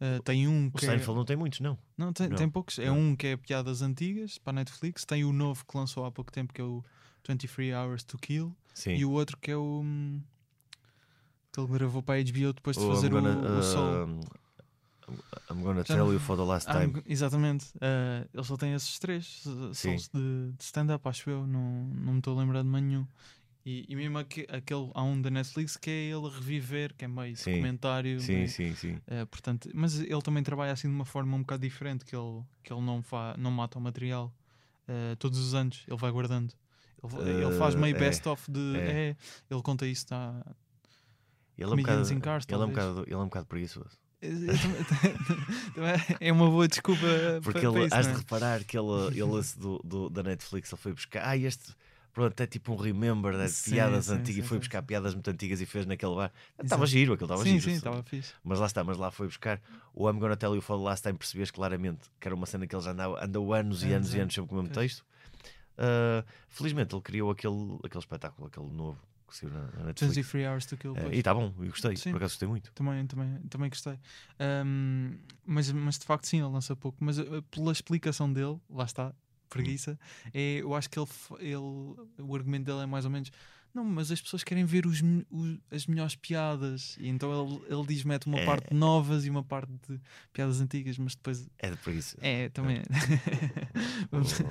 Uh, tem um O que é- Seinfeld não tem muitos, não. Não, tem, Não, tem poucos. É não. um que é piadas antigas para a Netflix. Tem o novo que lançou há pouco tempo, que é o 23 Hours to Kill. Sim. E o outro que é o. hum, que ele gravou para a HBO depois de O fazer I'm gonna, o, o Soul. um, I'm gonna tell you for the last time. exatamente. Uh, ele só tem esses três uh, Sim. souls de, de stand-up, acho eu. Não, não me estou a lembrar de mais nenhum. E, e mesmo aque- aquele, há um da Netflix que é ele reviver, que é meio Sim. documentário. Sim, meio- sim, sim. Uh, portanto, mas ele também trabalha assim de uma forma um bocado diferente, que ele, que ele não, fa, não mata o material. Uh, todos os anos ele vai guardando. Ele, ele faz Uh, meio é, best-of de. é. É. ele conta isso tá, Ele é um bocado, in Cars, ele é um bocado, ele é um bocado preguiçoso. *laughs* É uma boa desculpa Porque para, ele, para isso, has de é? reparar que ele, ele do, do- da Netflix ele foi buscar. Ah, este. Pronto, é tipo um remember de Sim, piadas sim, antigas. sim, foi buscar piadas muito antigas e fez naquele bar. Estava Exato. giro, aquilo estava giro. sim, estava fixe. Mas lá está, mas lá foi buscar o I'm Gonna Tell You for the Last Time. Percebias claramente que era uma cena que ele já andava, andou anos e Anos, e anos sempre com o mesmo texto. Ah, felizmente ele criou aquele, aquele espetáculo, aquele novo que saiu na, na Netflix. 23 Hours to Kill. Pois. e está bom, eu gostei, Sim. por acaso gostei muito. Também, também, também gostei. Ahm, mas, mas de facto, sim, ele lança pouco. Mas eh, pela explicação dele, lá está, preguiça, é, eu acho que ele, ele, o argumento dele é mais ou menos. Não, mas as pessoas querem ver os, os- as melhores piadas. E então ele, ele diz: mete uma É. parte de novas e uma parte de piadas antigas, mas depois. É de preguiça. É, também. *laughs*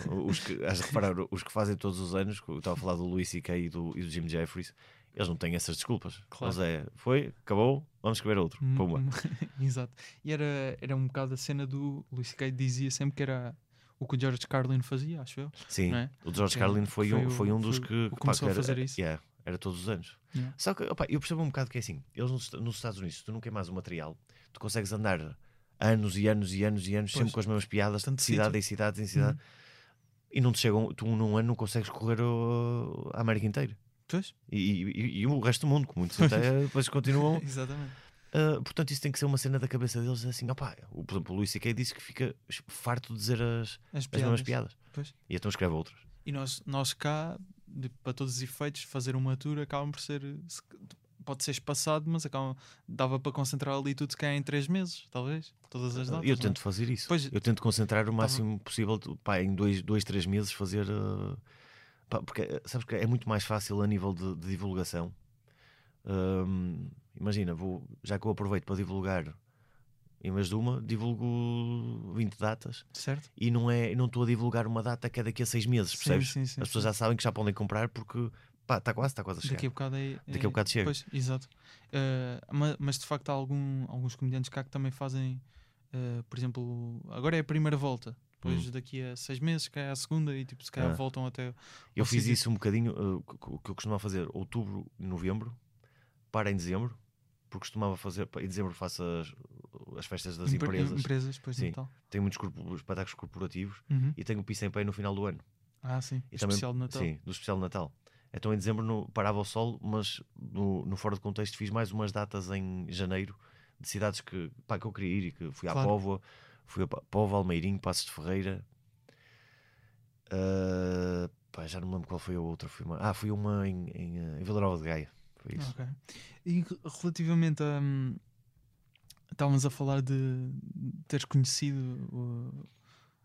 O- os que, has de reparar, os que fazem todos os anos, eu estava a falar do Louis C.K. e do, e do Jim Jeffries, eles não têm essas desculpas. Claro. Eles é, foi, acabou, vamos escrever outro. Hum, Pumba. hum, *laughs* Exato. E era, era um bocado a cena do Luís C.K. dizia sempre que era o que o George Carlin fazia, acho eu. Sim, é? o George Carlin foi, foi um, foi um dos foi que, que pá, começou a era, fazer isso. yeah, era todos os anos. Yeah. Só que opá, eu percebo um bocado que é assim: eles nos, nos Estados Unidos, se tu não queimas o material, tu consegues andar anos e anos e anos e anos Pois. sempre com as mesmas piadas, Tanto de cidade sítio. em cidade em cidade, e não te chegam, tu num ano não consegues correr o- a América inteira. Pois? E, e- e o resto do mundo, que muitos até *laughs* depois continuam. Exatamente. Ah, portanto, isso tem que ser uma cena da cabeça deles assim, opá, o, por exemplo, o Luís C.K. disse que fica farto de dizer as, As as mesmas piadas. piadas. Pois. E então escreve outras. E nós, nós cá, de- para todos os efeitos, fazer uma tour acabam por ser. se- pode ser espaçado, mas acaba, dava para concentrar ali tudo se calhar em três meses, talvez. Todas as datas. eu não é? tento fazer isso. Pois- eu tento concentrar o máximo possível, pá, em dois, dois, três meses fazer. uh, pá, porque eh, sabes que é muito mais fácil a nível de, de divulgação. Hum, imagina, vou, já que eu aproveito para divulgar em vez de uma, divulgo 20 datas Certo? e não é, não estou a divulgar uma data que é daqui a seis meses, Sim, percebes? sim, sim, As pessoas sim. já sabem que já podem comprar porque pá, está quase, está quase a chegar. Daqui a bocado é. Daqui a é- bocado chega. Pois, exato. Eh, ma- mas, de facto há algum- alguns comediantes cá que também fazem, eh, por exemplo, agora é a primeira volta. Depois daqui a seis meses, que é a segunda, e tipo, se calhar Hum. Ah. voltam até. Eu fiz isso um bocadinho, uh, o que eu costumava fazer outubro novembro, para em dezembro, porque costumava fazer, em dezembro faço as, as festas das Empre- empresas, Empresas, depois Sim. Natal. tenho muitos corpo- espetáculos corporativos Uhum. e tenho o Piss em Pay no final do ano. Ah, sim. E Especial de Natal. Sim, do especial de Natal. Então em dezembro no, parava o sol, mas no, no fora de contexto fiz mais umas datas em janeiro de cidades que, pá, que eu queria ir e que fui à Claro. Póvoa, fui a Póvoa, Almeirinho, Passos de Ferreira. Ah, pá, já não me lembro qual foi a outra. Fui uma, ah, fui uma em, em, eh, em Vila Nova de Gaia. Foi isso. Ok. E re- relativamente a. hum, Estávamos a falar de teres conhecido. o-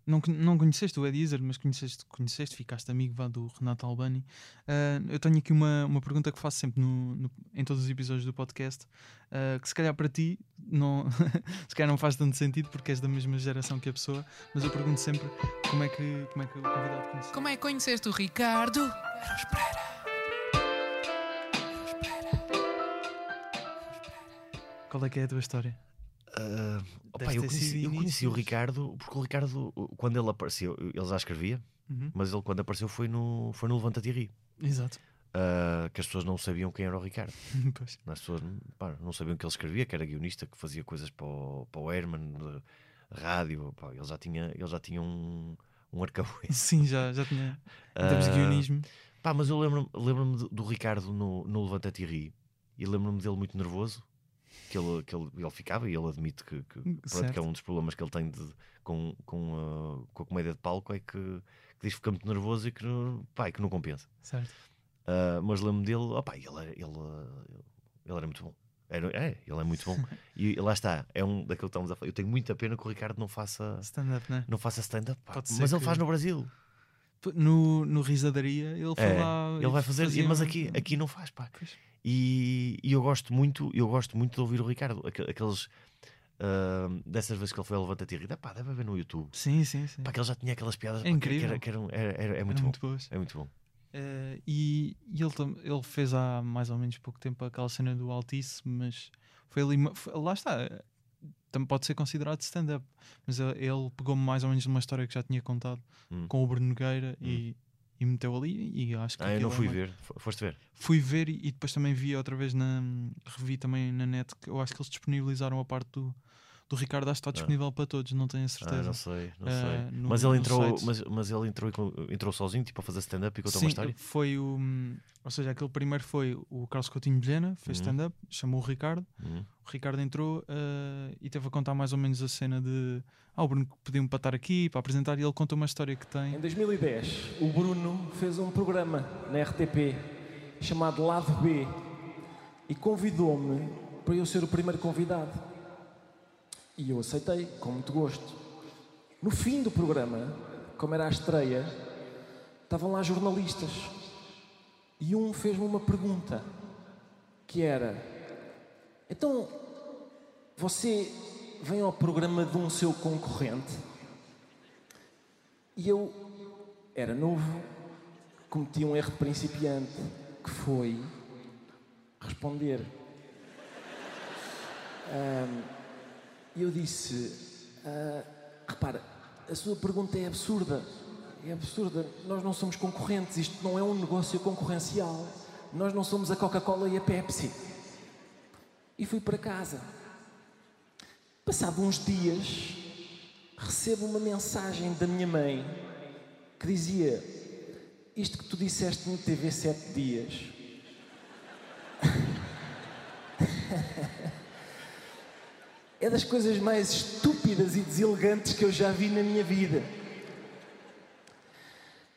não, não conheceste o Ed Izzard, mas conheceste, conheceste, ficaste amigo vá, do Renato Albani. Ah, eu tenho aqui uma, uma pergunta que faço sempre no, no- em todos os episódios do podcast, ah, que se calhar para ti não, *laughs* se calhar não faz tanto sentido porque és da mesma geração que a pessoa, mas eu pergunto sempre como é que, como é que o convidado conheceu. Como é que conheceste o Ricardo? Qual é que é a tua história? Ah, opá, Deve eu, conheci, eu conheci o. Ricardo porque o Ricardo, quando ele apareceu, ele já escrevia, Uhum, mas ele quando apareceu foi no, foi no Levanta-te e Ri. Exato. Ah, que as pessoas não sabiam quem era o Ricardo. *laughs* Pois. As pessoas pá, não sabiam que ele escrevia, que era guionista, que fazia coisas para o, para o Herman, rádio. pá, ele já tinha, ele já tinha um, um arcabouço. *laughs* Sim, já, já tinha. Em termos de Ah, guionismo. Pá, mas eu lembro-me lembro do, do Ricardo no, no Levanta-te e Ri e lembro-me dele muito nervoso. Que ele, que ele, ele ficava e ele admite que, que, pronto, que é um dos problemas que ele tem de- com, com, a, com a comédia de palco é que, que diz que fica muito nervoso e que, não- pá, que não compensa. Certo. Ah, mas lembro-me dele, opá, ele, era- ele, ah, ele era muito bom. Era, é, ele é muito bom. *laughs* e lá está, é um daquilo que estamos a falar. Eu tenho muita pena que o Ricardo não faça, Stand-up, né? não faça stand-up, mas ele faz no Brasil. No, no Risadaria, ele foi É, lá. ele vai fazer, fazia mas aqui, aqui não faz, pá. Pois. E, e eu gosto muito, eu gosto muito de ouvir o Ricardo. Aque- Aqueles ah, dessas vezes que ele foi a levanta-te e rir, pá, deve haver no YouTube. Sim, sim, sim. Pá, que ele já tinha aquelas piadas É pá, incrível. Que era, que eram- era- era- é muito Eram bom. muito boas. É muito bom. Eh, e e ele, ele fez há mais ou menos pouco tempo aquela cena do Altice, mas foi ali. foi- lá está. Também pode ser considerado stand-up, mas ele, pegou-me mais ou menos numa história que já tinha contado Hum. com o Bruno Nogueira e, e meteu ali. E acho que Ah, eu não é fui uma- ver. Fo- Foste ver? Fui ver e, e depois também vi outra vez na. Revi também na net que eu acho que eles disponibilizaram a parte do, do Ricardo, acho que está disponível para todos, não tenho a Ah, certeza. não sei, não Ah, sei. no- mas ele entrou, mas, mas ele entrou, e entrou sozinho, tipo, a fazer stand-up e contou Sim, uma história. foi o. Ou seja, aquele primeiro foi o Carlos Coutinho Vilhena, fez Uhum. stand-up, chamou o Ricardo. Uhum. O Ricardo entrou eh, e teve a contar mais ou menos a cena de. Ah, o Bruno pediu-me para estar aqui, para apresentar, e ele conta uma história que tem. Em 2010, o Bruno fez um programa na RTP chamado Lado B e convidou-me para eu ser o primeiro convidado. E eu aceitei, com muito gosto. No fim do programa, como era a estreia, estavam lá jornalistas e um fez-me uma pergunta que era: Então, você vem ao programa de um seu concorrente? E eu era novo, cometi um erro de principiante, que foi responder. Ahm, E eu disse: "Ah, repara, a sua pergunta é absurda. É absurda. Nós não somos concorrentes, isto não é um negócio concorrencial. Nós não somos a Coca-Cola e a Pepsi. E fui para casa. Passado uns dias, recebo uma mensagem da minha mãe que dizia: Isto que tu disseste no TV Sete Dias. *laughs* é das coisas mais estúpidas e deselegantes que eu já vi na minha vida.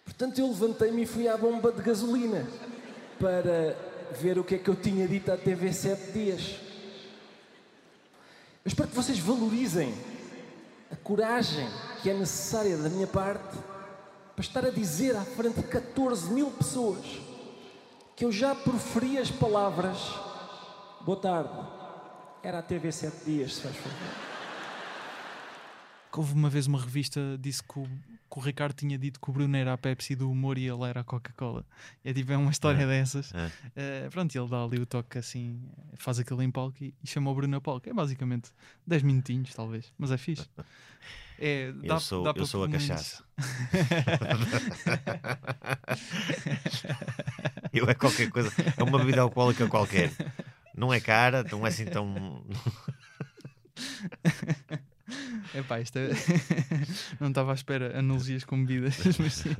Portanto, eu levantei-me e fui à bomba de gasolina para ver o que é que eu tinha dito à TV Sete Dias. Eu espero que vocês valorizem a coragem que é necessária da minha parte para estar a dizer à frente de 14 mil pessoas que eu já proferi as palavras Boa tarde. Era a TV Sete Dias, se faz favor. Houve uma vez uma revista disse que o, que o Ricardo tinha dito que o Bruno era a Pepsi do humor e ele era a Coca-Cola. É tipo, é uma história É. dessas. É. Eh, pronto, ele dá ali o toque assim, faz aquilo em palco e, e chama o Bruno a palco. É basicamente 10 minutinhos, talvez, mas é fixe. É, Eu sou, eu sou a menos- cachaça. *laughs* eu é qualquer coisa, é uma bebida alcoólica qualquer. Não é cara, não é assim tão. *laughs* Epá, isto é... *laughs* não estava à espera analogias com bebidas, *laughs* mas sim.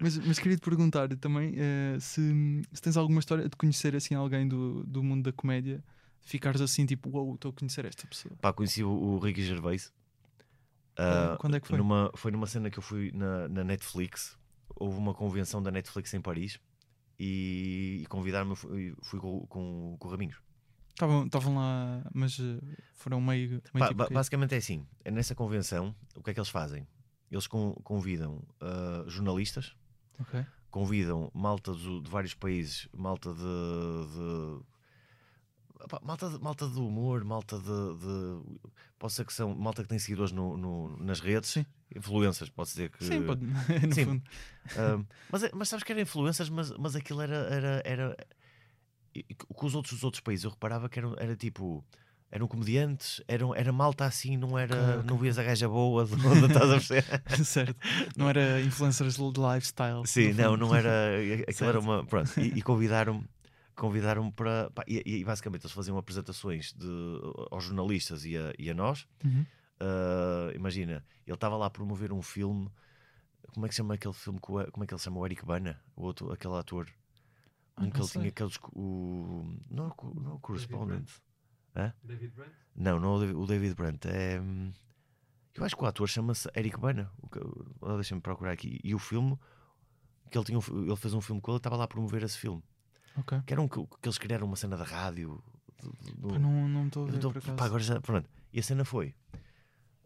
Mas, mas queria te perguntar também eh, se, se tens alguma história de conhecer assim alguém do, do mundo da comédia, ficares assim tipo, uau, estou a conhecer esta pessoa. Pá, conheci o, o Ricky Gervais. Ah, Quando é que foi? Numa, foi numa cena que eu fui na, na Netflix. Houve uma convenção da Netflix em Paris e, e convidaram-me. Fui, com, com, com o Raminhos. Estavam estavam lá, mas eh, foram meio. meio Pá, tipo ba- basicamente é assim: é nessa convenção, o que é que eles fazem? Eles con- convidam ah, jornalistas, Ok. convidam malta do- de vários países, malta de. de- Malta, de- malta do humor, malta de, de- Pode ser que são malta que tem seguidores no, no- nas redes, Sim. influências, pode ser que. Sim, pode, *laughs* no Sim. fundo. Mas, é- mas sabes que eram influências, mas, mas aquilo era. era, era com os outros, os outros países eu reparava que eram, era tipo. Eram comediantes, eram, era malta assim, não era. Ok, Não vias a gaja boa de onde *laughs* estás a perceber? *laughs* certo. Não era influencers de lifestyle. Sim, não, não era. Aquilo era Certo. uma. Pronto, e, e convidaram-me convidaram para. pá, e, e basicamente eles faziam apresentações de, aos jornalistas e a, e a nós. Uhum. Ah, imagina, ele estava lá a promover um filme. Como é que se chama aquele filme? Como é que ele se chama? O Eric Bana, o outro, aquele ator. Ah, Um não que ele sei. tinha aqueles. O, não, é não é o correspondente. David Brent? Não, não é o David- Brandt. É. Eu acho que o ator chama-se Eric Bana. Deixa-me procurar aqui. E o filme. Que ele, tinha ele fez um filme com ele, estava lá a promover esse filme. Ok. Que era um que, que eles criaram uma cena da rádio. do- do- Pá, não não estou a ver tô- acaso. pá, agora já, pronto. E a cena foi: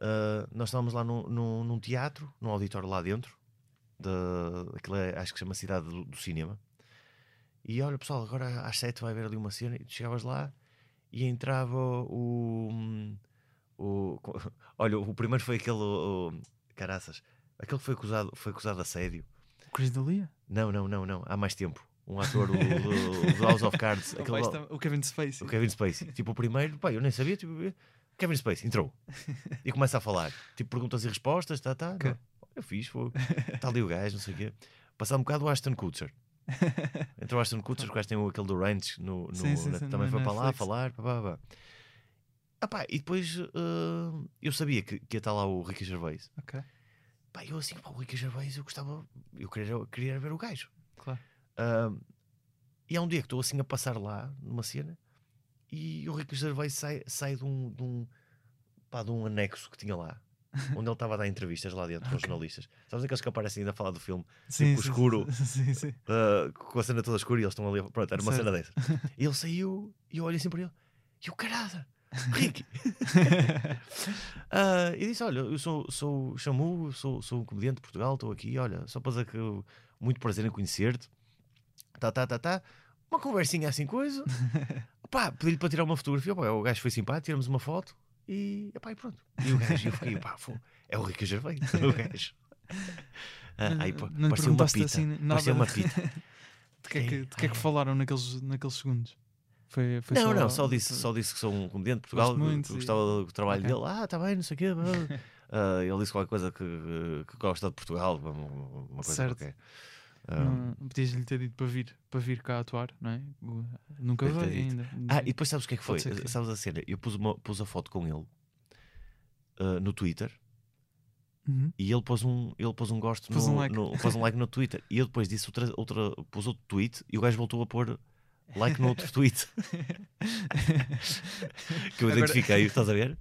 ah, nós estávamos lá num, num, num teatro, num auditório lá dentro, de, aquilo é, acho que chama Cidade do, do Cinema. E olha, pessoal, agora às sete vai haver ali uma cena. E tu chegavas lá e entrava o. o *laughs* olha, o primeiro foi aquele. O, caraças, aquele que foi acusado, foi acusado de assédio. O Chris D'Elia? Não, não, não, não, há mais tempo. Um ator o, do, do House of Cards. *laughs* Aquele- O Kevin Spacey. o Kevin Spacey. Tipo, o primeiro, pá, eu nem sabia. Tipo, Kevin Spacey entrou *laughs* e começa a falar. Tipo, perguntas e respostas, tá, tá. Eu fiz, foi. Está ali o gajo, não sei o quê. Passado um bocado o Ashton Kutcher. *laughs* Entrou o Ashton Kutcher, gajo tem aquele do Ranch no, no- Sim, sim, na- sim, também foi para lá falar. Pá, pá, pá. Ah, pá, e depois eh, eu sabia que, que ia estar lá o Ricky Gervais. Ok, Pá, eu assim, pá, o Ricky Gervais, eu gostava, eu queria, queria ver o gajo. claro. Ah, e há um dia que estou assim a passar lá numa cena e o Ricky Gervais sai, sai de, um, de, um, pá, de um anexo que tinha lá, *laughs* onde ele estava a dar entrevistas lá dentro com os jornalistas. Sabes aqueles que aparecem ainda a falar do filme, Sim, Tipo sim, escuro. Sim, sim, ah, com a cena toda escura e eles estão ali. Pronto, era uma Certo. cena dessa. *laughs* E ele saiu e eu olhei assim para ele e o carada, Ricky. *laughs* Ah, e disse: Olha, eu sou, sou Chamu, sou, sou um comediante de Portugal, estou aqui. Olha, só para dizer que muito prazer em conhecer-te. Tá, tá, tá, tá. Uma conversinha assim, coisa. *laughs* Pá, pedi-lhe para tirar uma fotografia. Pá, o gajo foi simpático, tiramos uma foto e, epá, e pronto. E o gajo, eu fiquei, pá, é o Rico Gervais, *laughs* o gajo. Ah, aí, pá, Não parecia uma pita. assim parecia uma pita. *laughs* De que é que, de que, é que falaram naqueles, naqueles segundos? Foi, foi não, só, não, só disse, só disse que sou um comediante de Portugal, muito que e- gostava do trabalho Ok. dele. Ah, está bem, não sei o quê. Ah, ele disse qualquer coisa que, que gosta de Portugal, uma, uma coisa Certo. qualquer. Não, Podias-lhe ter dito para vir, para vir cá atuar, não é? Nunca veio dito. ainda. Ah, e depois sabes o que é que foi? Que- Sabes a cena? Eu pus, uma, pus a foto com ele ah, no Twitter Uhum. e ele pôs um, ele pôs um gosto Pôs no, um like. no- pôs um like no Twitter. E eu depois disse outra, outra, pus outro tweet e o gajo voltou a pôr like no outro tweet *laughs* que eu Agora- identifiquei, estás a ver?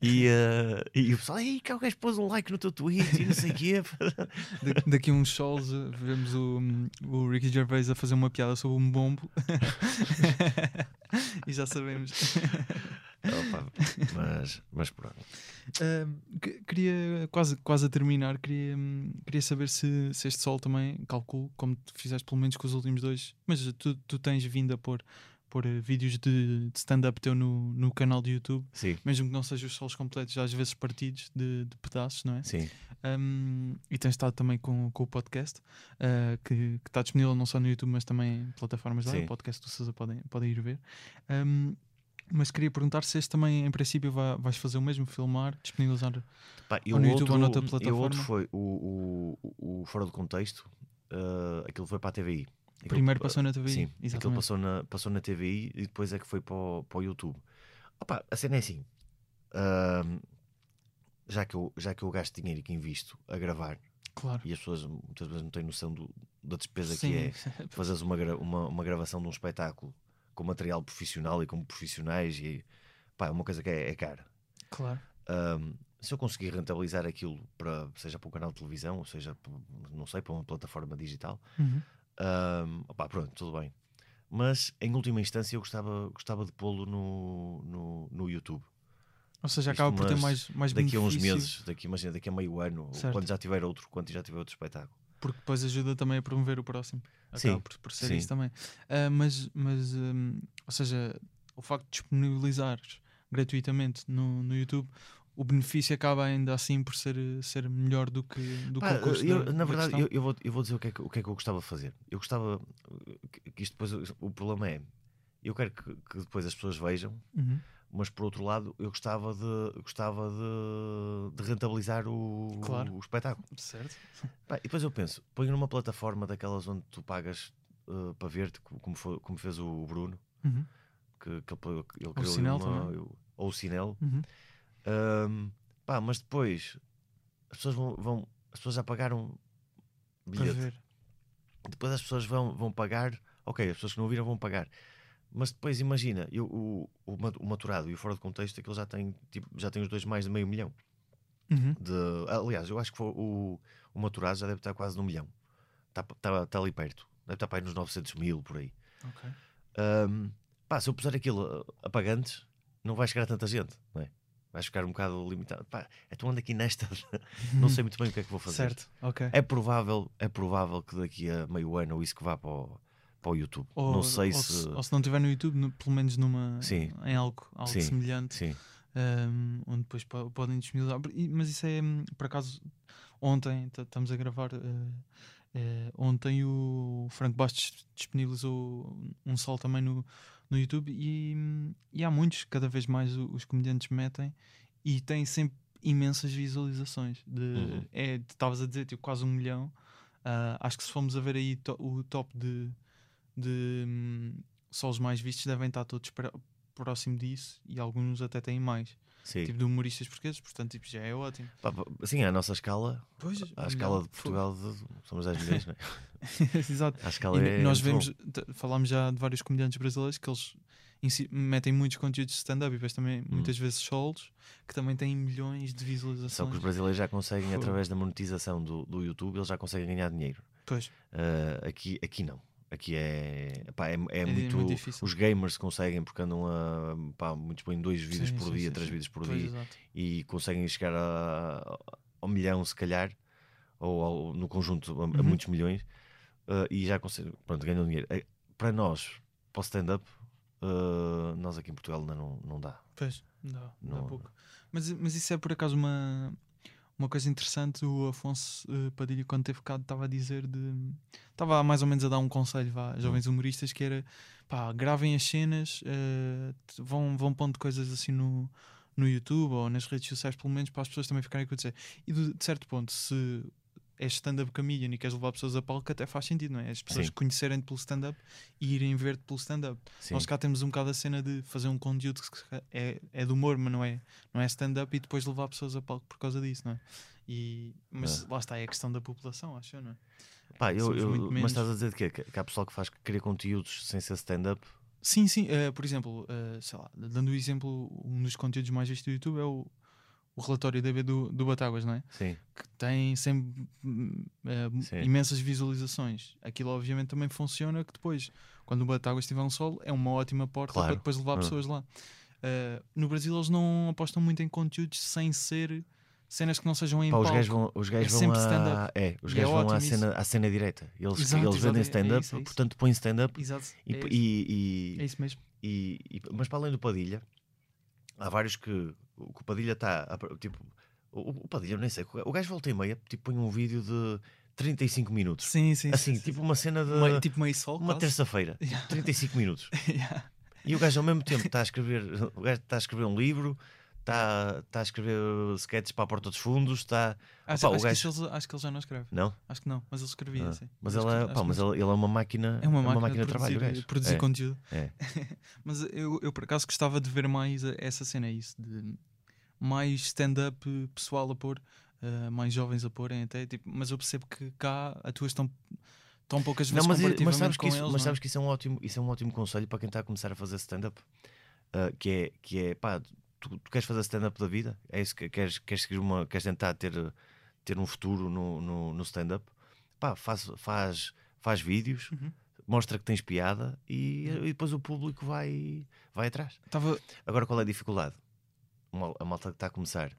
E, eh, e o pessoal, ei, que o gajo pôs um like no teu tweet e não sei o quê. Da- daqui a uns sols eh, vemos o, o Ricky Gervais a fazer uma piada sobre um bombo *laughs* *laughs* e já sabemos. *laughs* Mas, mas pronto. Que- queria, quase, quase a terminar, queria, hum, queria saber se, se este sol também, calculo, como tu fizeste pelo menos com os últimos dois, mas tu, tu tens vindo a pôr, pôr eh, vídeos de, de stand-up teu no, no canal de YouTube, Sim, mesmo que não sejam os solos completos, às vezes partidos de, de pedaços, não é? sim. Um, e tens estado também com, com o podcast, uh, que está disponível não só no YouTube, mas também em plataformas lá. O podcast do Sousa podem, podem ir ver. Um, mas queria perguntar se este também, em princípio, vai, vais fazer o mesmo, filmar, disponibilizar. Pá, no YouTube outro, ou noutra e o plataforma? outro foi o, o, o Fora do Contexto, eh, aquilo foi para a TVI. Aquilo- Primeiro passou na TVI. Sim, aquilo exatamente. passou na, passou na TVI e depois é que foi para o, para o YouTube. Opa, a cena é assim: ahm, já, que eu, já que eu gasto dinheiro e que invisto a gravar Claro. e as pessoas muitas vezes não têm noção do- da despesa Sim, que é fazeres uma, uma, uma gravação de um espetáculo com material profissional e com profissionais e pá, é uma coisa que é, é cara. claro. Ahm, se eu conseguir rentabilizar aquilo para seja para um canal de televisão, ou seja, para- não sei, para uma plataforma digital, Uhum. Ahm, opá, pronto, tudo bem. Mas em última instância eu gostava, gostava de pô-lo no, no, no YouTube. Ou seja, Isto, acaba por ter mais, mais Daqui a uns benefício, meses, daqui, imagina, daqui a meio ano, ou quando já tiver outro, quando já tiver outro espetáculo. Porque depois ajuda também a promover o próximo. Acaba Sim, por, por ser sim. isso também. Ah, mas, mas hum, ou seja, o facto de disponibilizares gratuitamente no, no YouTube, o benefício acaba ainda assim por ser, ser melhor do que, do Pá, eu- da- na da verdade, eu, eu vou, eu vou dizer o que, é que, o que é que eu gostava de fazer. Eu gostava que- que isto depois, o problema é, eu quero que, que depois as pessoas vejam, Uhum. Mas por outro lado, eu gostava de, gostava de, de rentabilizar o, Claro. o espetáculo. Certo. Pá, e depois eu penso, ponho numa plataforma daquelas onde tu pagas uh, para ver, como, foi- como fez o Bruno, Uhum. que, que ele, ele criou Cinel uma, também. ou o Cinel. Uhum. Um, pá, mas depois as pessoas vão, vão- as pessoas já pagaram bilhete. Depois as pessoas vão, vão pagar, ok, as pessoas que não viram vão pagar. Mas depois imagina, eu, o, o, ma- o maturado e o fora de contexto, aquilo já tem, tipo, já tem os dois mais de meio milhão. Uhum. De, aliás, eu acho que o, o maturado já deve estar quase no milhão. Está tá, tá ali perto. Deve estar para aí nos 900 mil por aí. Ok. Ahm, pá, se eu puser aquilo uh, a pagantes, não vai chegar a tanta gente, não é? Vais ficar um bocado limitado. Pá, é tu ando aqui nesta, *laughs* não sei muito bem o que é que vou fazer. Certo. Ok. É provável, é provável que daqui a meio ano ou isso que vá para o, para o YouTube. Ou, não sei ou se. ou se não tiver no YouTube, no- pelo menos numa, Sim. em algo, algo Sim. semelhante. Sim, um, onde depois po- podem disponibilizar. Mas isso é, hum, por acaso, ontem, estamos a gravar, eh, eh, ontem o Franco Bastos disponibilizou um sol também no, no YouTube e, hum, e há muitos, cada vez mais os comediantes metem e têm sempre imensas visualizações. De, Uhum. é, estavas a dizer, tipo, quase um milhão. Ah, acho que se formos a ver aí to- o top de, de hum, solos mais vistos, devem estar todos pra- próximo disso e alguns até têm mais. sim. Tipo de humoristas portugueses, portanto, tipo, já é ótimo. Pá, Sim, à nossa escala, Pois, à escala de Portugal, de- somos 10 milhões, não é? *laughs* Exato. À escala E é. nós vemos, falámos já de vários comediantes brasileiros que eles metem muitos conteúdos de stand-up e depois também muitas vezes solos que também têm milhões de. Hum. Só visualizações. que os brasileiros já conseguem, Fogo. através da monetização do, do YouTube, eles já conseguem ganhar dinheiro. Pois, Ah, aqui, aqui não. Aqui é, pá, é, é di- muito. muito difícil. os gamers conseguem, porque andam a. Pá, muitos põem dois vídeos Sim, por sim, dia, sim, três vídeos por pois, dia exato. e conseguem chegar a, ao milhão, se calhar, ou ao- no conjunto a, a Uhum. muitos milhões, ah, e já conseguem. Pronto, ganham dinheiro. Eh, Para nós, para o stand-up, ah, nós aqui em Portugal ainda não, não dá. Pois, dá, dá Não- pouco. Mas, mas isso é por acaso uma, uma coisa interessante. O Afonso eh, Padilha, quando teve cá, estava a dizer de. Estava mais ou menos a dar um conselho vá, a jovens humoristas que era pá, gravem as cenas, t- vão, vão pondo coisas assim no, no YouTube ou nas redes sociais, pelo menos para as pessoas também ficarem a acontecer. E de certo ponto, se és stand-up comedian e queres levar pessoas a palco, até faz sentido, não é? As pessoas Sim. conhecerem-te pelo stand-up e irem ver-te pelo stand-up. Nós cá temos um bocado a cena de fazer um conteúdo que é, é de humor, mas não é, não é stand-up e depois levar pessoas a palco por causa disso, não é? E, mas lá está, é a questão da população, acho eu, não é? Pá, eu, eu- menos. mas estás a dizer que, que, que há pessoal que faz que cria conteúdos sem ser stand-up? Sim, sim. eh, por exemplo, eh, sei lá, dando o exemplo, um dos conteúdos mais vistos do YouTube é o, o relatório DB do, do Batáguas, não é? Sim. Que tem sempre Sim. imensas visualizações. Aquilo, obviamente, também funciona que depois, quando o Batáguas tiver um solo, é uma ótima porta Claro. para depois levar Ah. pessoas lá. Eh, no Brasil, eles não apostam muito em conteúdos sem ser cenas que não sejam em Pá, os palco. gajos vão, os gajos É vão sempre a, stand-up. é, os E é gajos vão à ótimo cena, à cena direita. Eles, Exato, eles vendem é- é stand-up, isso, é isso. portanto põem stand-up. Exato. E, é, isso. e, É e, isso mesmo. e- e- mas para além do Padilha, há vários que o que o Padilha está tipo. O, o Padilha, nem sei, o gajo volta e meia, tipo, põe um vídeo de 35 minutos. Sim, sim. assim, sim, sim. tipo uma cena de Meio- tipo meio sol. uma terça-feira, *laughs* Yeah. 35 minutos. *laughs* Yeah. E o gajo ao mesmo tempo está a escrever, o gajo está a escrever um livro, está, está a escrever sketches para a porta dos fundos, está. Acho, Opa, acho, que gajo- isso ele, acho que ele já não escreve. Não? Acho que não, mas ele escrevia, Ah, sim. mas ele que- é, pá, que mas ele- ele, ele é uma máquina, é uma máquina, de de trabalho, produzir, É, conteúdo. é. *laughs* Mas eu, eu por acaso gostava de ver mais essa cena, isso, de mais stand-up pessoal a pôr, eh, mais jovens a porem até, tipo, mas eu percebo que cá atuas tão, tão poucas vezes Não, mas, mas sabes, que isso, eles, mas é? sabes que isso é um ótimo, isso é um ótimo conselho para quem está a começar a fazer stand-up. Ah, que é, que é pá, tu, tu queres fazer stand-up da vida? É isso que queres, queres seguir uma, queres tentar ter, ter um futuro no, no, no stand-up? Pá, faz, faz, faz vídeos, Uhum. mostra que tens piada e, e depois o público vai, vai atrás. Tava, Agora qual é a dificuldade? Uma- A malta que está a começar,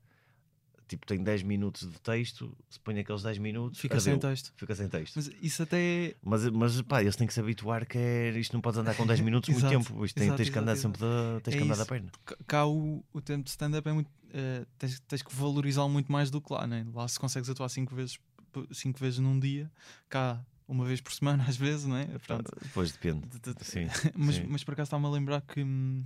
tipo, tem 10 minutos de texto, se põe aqueles 10 minutos, fica sem adeu, texto. fica sem texto. Mas isso até é. Mas, mas pá, eles têm que se habituar que é, isto não podes andar com 10 *laughs* minutos muito tempo. Isto tem, exato, tens que andar exato, sempre da, tens É que andar da isso. perna. cá- o, o tempo de stand-up é muito. eh, tens, tens que valorizá-lo muito mais do que lá, né? Lá se consegues atuar cinco vezes, cinco vezes num dia, cá uma vez por semana, *laughs* às vezes, não é? Portanto, Depois depende. de- de- Sim. *laughs* mas, sim. mas por acaso está-me a lembrar que hum,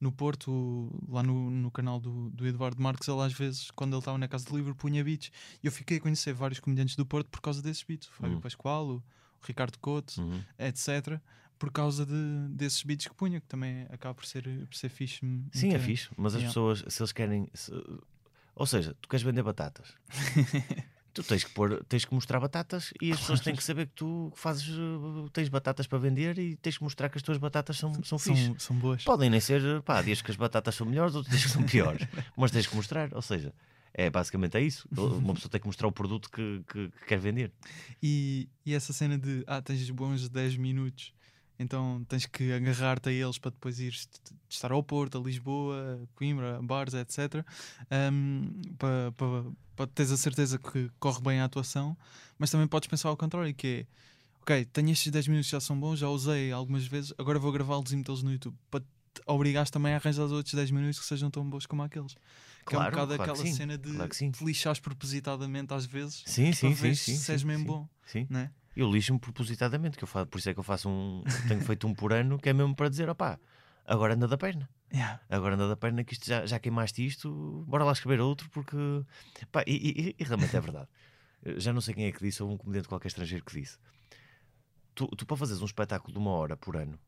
no Porto, lá no, no canal do, do Eduardo Marques, ele às vezes, quando ele estava na casa de livro, punha beats. E eu fiquei a conhecer vários comediantes do Porto por causa desses beats. O Fábio Hum. Pascoal, o Ricardo Couto, Uhum. etc. Por causa de, desses beats que punha, que também acaba por ser, por ser fixe. Sim, é fixe, mas as Yeah. pessoas, se eles querem. se- ou seja, tu queres vender batatas. *laughs* tu tens que, pôr, tens que mostrar batatas e as pessoas têm que saber que tu fazes, uh, tens batatas para vender e tens que mostrar que as tuas batatas são, são. São, são boas. Podem nem ser, pá, dias que as batatas são melhores, outros dias que são piores, *laughs* mas tens que mostrar, ou seja, é basicamente é isso. Uma pessoa tem que mostrar o produto que, que- que quer vender. E, e essa cena de ah, tens bons 10 minutos, então tens que agarrar-te a eles para depois ir estar ao Porto, a Lisboa, a Coimbra, a bares, etc. um, para, para, para teres a certeza que corre bem a atuação, mas também podes pensar ao contrário, que é ok, tenho estes 10 minutos que já são bons, já usei algumas vezes, agora vou gravá-los e metê-los no YouTube para te obrigares também a arranjar os outros 10 minutos que sejam tão bons como aqueles. Que é um Claro, bocado claro que aquela sim, cena de claro sim. te lixares propositadamente às vezes Sim, para sim, sim. ver sim, se és sim, mesmo sim, bom, Sim. né? Eu lixo-me propositadamente, que eu faço, por isso é que eu faço um. Tenho feito um por ano, que é mesmo para dizer, opá, agora anda da perna. Yeah. Agora anda da perna que isto já, já queimaste isto, bora lá escrever outro, porque. Pá, e, e- e realmente é verdade. Já não sei quem é que disse, ou um comediante qualquer estrangeiro que disse. Tu, tu para fazeres um espetáculo de uma hora por ano,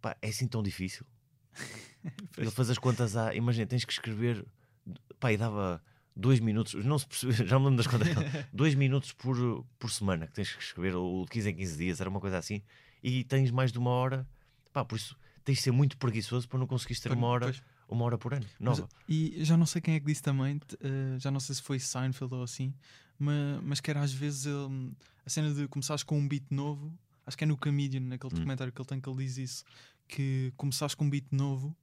pá, é assim tão difícil. *laughs* Ele faz as contas a. Imagina, tens que escrever. Pá, e dava dois minutos, não se percebe, *laughs* já me lembro das contas. *laughs* dois minutos por, por semana que tens que escrever, ou de 15 em 15 dias, era uma coisa assim. E tens mais de uma hora. Pá, por isso tens de ser muito preguiçoso para não conseguires ter uma hora, Pois. uma hora por ano. Mas- Nova. e já não sei quem é que disse também, eh, já não sei se foi Seinfeld ou assim, mas, mas que era às vezes hum, a cena de começares com um beat novo, acho que é no Comedian, naquele Hum. documentário que ele tem que ele diz isso, que começares com um beat novo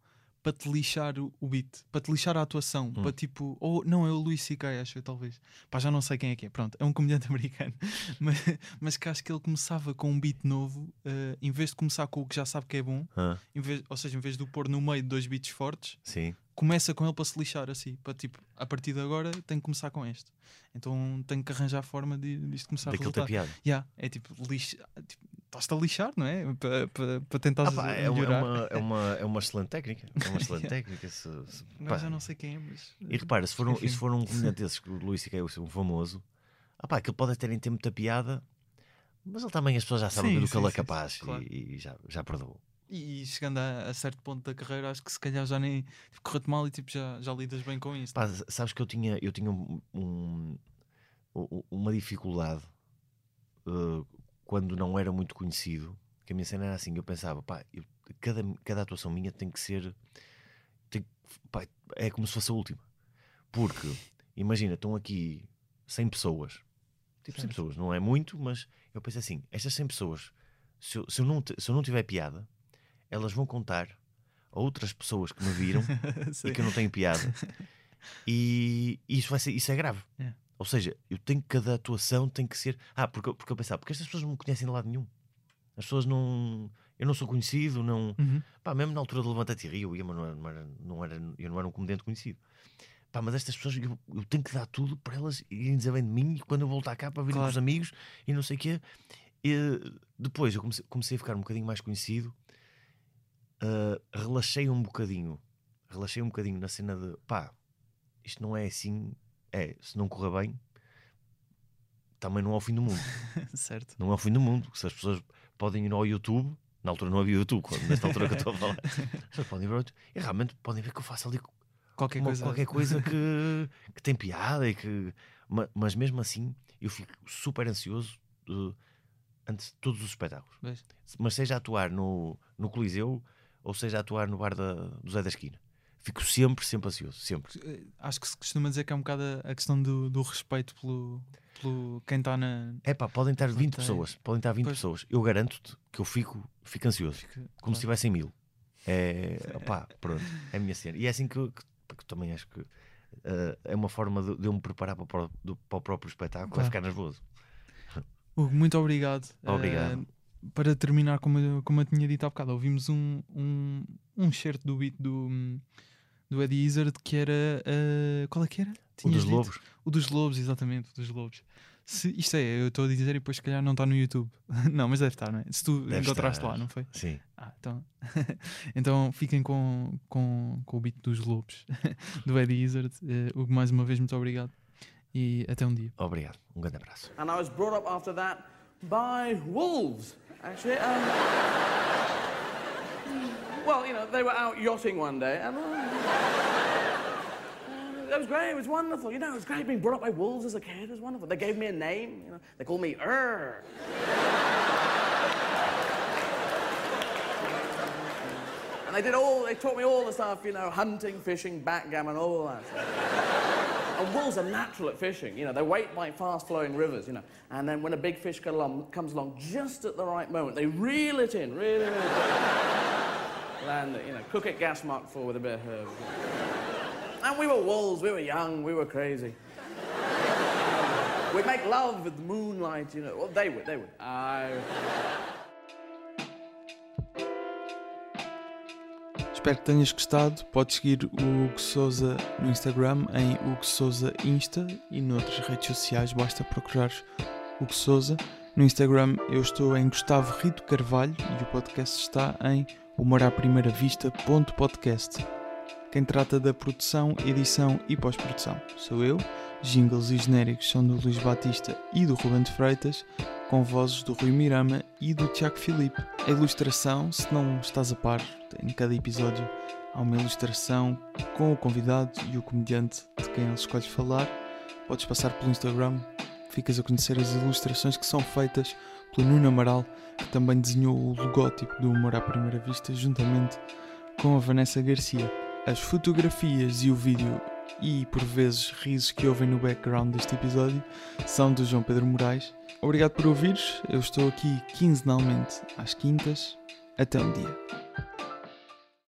para te lixar o, o beat, para te lixar a atuação, Hum. para tipo, ou não, é o Luís C.K. acho eu, talvez, pá, já não sei quem é que é, pronto, é um comediante *laughs* americano, mas, mas que acho que ele começava com um beat novo, eh, em vez de começar com o que já sabe que é bom, Ah, em vez, ou seja, em vez de o pôr no meio de dois beats fortes, sim. começa com ele para se lixar assim, para tipo, a partir de agora tenho que começar com este. Então tenho que arranjar a forma de disto começar Daquilo a resultar. piada. Yeah, é tipo, lixa, tipo, estás-te a lixar, não é? Para, para, para tentar Ah, pá, é, uma, é, melhorar. uma, é, uma, é uma excelente técnica. É uma excelente *laughs* técnica. Se, se- Não, já não sei quem é, mas. E repara, se for um, e se for um *laughs* comediante desses, que o Luís C.K. é um famoso, ah pá, aquilo pode até nem ter muita piada, mas ele também as pessoas já sabem Sim, do que sim, ele é sim, capaz claro. e, e já, já perdoou. E chegando a, a certo ponto da carreira, acho que se calhar já nem tipo, correu-te mal e tipo, já, já lidas bem com isso. Pá, s- sabes que eu tinha, eu tinha um- um- uma dificuldade uh, quando não era muito conhecido, que a minha cena era assim, eu pensava, pá, eu- cada, cada atuação minha tem que ser tem pá, é como se fosse a última. Porque, imagina, estão aqui 100 pessoas, tipo 100 Certo. pessoas, não é muito, mas eu penso assim, estas 100 pessoas, se eu, se eu não, se eu não tiver piada, elas vão contar a outras pessoas que me viram *laughs* e que eu não tenho piada. *laughs* E isso, vai ser, isso é grave. É. Ou seja, eu tenho que cada atuação tem que ser. Ah, porque, eu- porque eu pensava, porque estas pessoas não me conhecem de lado nenhum. As pessoas não. Eu não sou conhecido, não. Uhum. Pá, mesmo na altura do Levanta-te e Rio, eu não era, não era, não era- eu não era um comediante conhecido. Pá, mas estas pessoas, eu, eu tenho que dar tudo para elas irem dizer bem de mim e quando eu voltar cá para com Claro. os amigos e não sei o quê. E, depois eu comecei, comecei a ficar um bocadinho mais conhecido, ah, relaxei um bocadinho, relaxei um bocadinho na cena de pá, isto não é assim, é, se não correr bem, também não é o fim do mundo. *laughs* certo. Não é o fim do mundo. Se as pessoas podem ir ao YouTube, na altura não havia YouTube, quando- nesta altura que eu estou a falar, *laughs* as podem ver e realmente podem ver que eu faço ali Qualquer uma- coisa. qualquer coisa que, *laughs* que tem piada e que. ma- Mas mesmo assim, eu fico super ansioso eh, antes de todos os espetáculos. Mas seja atuar no, no Coliseu ou seja atuar no bar da, do Zé da Esquina. Fico sempre, sempre ansioso. Sempre. Eh, Acho que se costuma dizer que é um bocado a a questão do, do respeito pelo, pelo quem está na. É pá, podem estar 20 Plateia. pessoas. Podem estar 20 Pois. pessoas. Eu garanto-te que eu fico, fico ansioso. Fica- Como se claro. tivessem mil. É, *laughs* opá, pronto, é a minha cena. E é assim que, que- que também acho que eh, é uma forma de, de eu me preparar para para o próprio espetáculo, Claro. a ficar nervoso. Hugo, muito obrigado. Obrigado. Eh, para terminar, como eu, como eu tinha dito há bocado, ouvimos um, um, um certo do beat do, do Eddie Izzard que era. eh, qual é que era? O Tinhas dos dito? lobos. O dos lobos, exatamente, o dos lobos. Se, isto é, eu estou a dizer e depois se calhar não está no YouTube. *laughs* não, mas deve estar, não é? Se tu Deve encontraste estar. lá, não foi? Sim. Ah, então, *laughs* então fiquem com, com, com o beat dos lobos *laughs* do Eddie Izzard. Hugo, mais uma vez, muito obrigado e até um dia. Obrigado. Um grande abraço. And I was brought up after that by wolves, actually. Um, well, you know, they were out yachting one day, and uh, it was great. It was wonderful. You know, it was great being brought up by wolves as a kid. It was wonderful. They gave me a name. You know, they called me Ur. And they did all. They taught me all the stuff. You know, hunting, fishing, backgammon, all that. Stuff. And wolves are natural at fishing. You know, they wait by fast-flowing rivers. You know, and then when a big fish comes along, comes along just at the right moment, they reel it in, really, really. Land it. You know, cook it gas mark for with a bit of herb. And we were wolves. We were young. We were crazy. We'd make love with the moonlight. You know, well, they would. They would. I. Espero que tenhas gostado. Podes seguir o Hugo Souza no Instagram em Hugo Souza Insta e noutras redes sociais basta procurar Hugo Souza. No Instagram eu estou em Gustavo Rito Carvalho e o podcast está em humoraprimeiravista.podcast. Quem trata da produção, edição e pós-produção sou eu. Jingles e genéricos são do Luís Batista e do Ruben de Freitas, com vozes do Rui Mirama e do Tiago Filipe. A ilustração, se não estás a par, em cada episódio há uma ilustração com o convidado e o comediante de quem ele escolhe falar. Podes passar pelo Instagram, ficas a conhecer as ilustrações que são feitas pelo Nuno Amaral, que também desenhou o logótipo do Humor à Primeira Vista, juntamente com a Vanessa Garcia. As fotografias e o vídeo e por vezes risos que ouvem no background deste episódio são do João Pedro Moraes. Obrigado por ouvires, eu estou aqui quinzenalmente às quintas. Até um dia.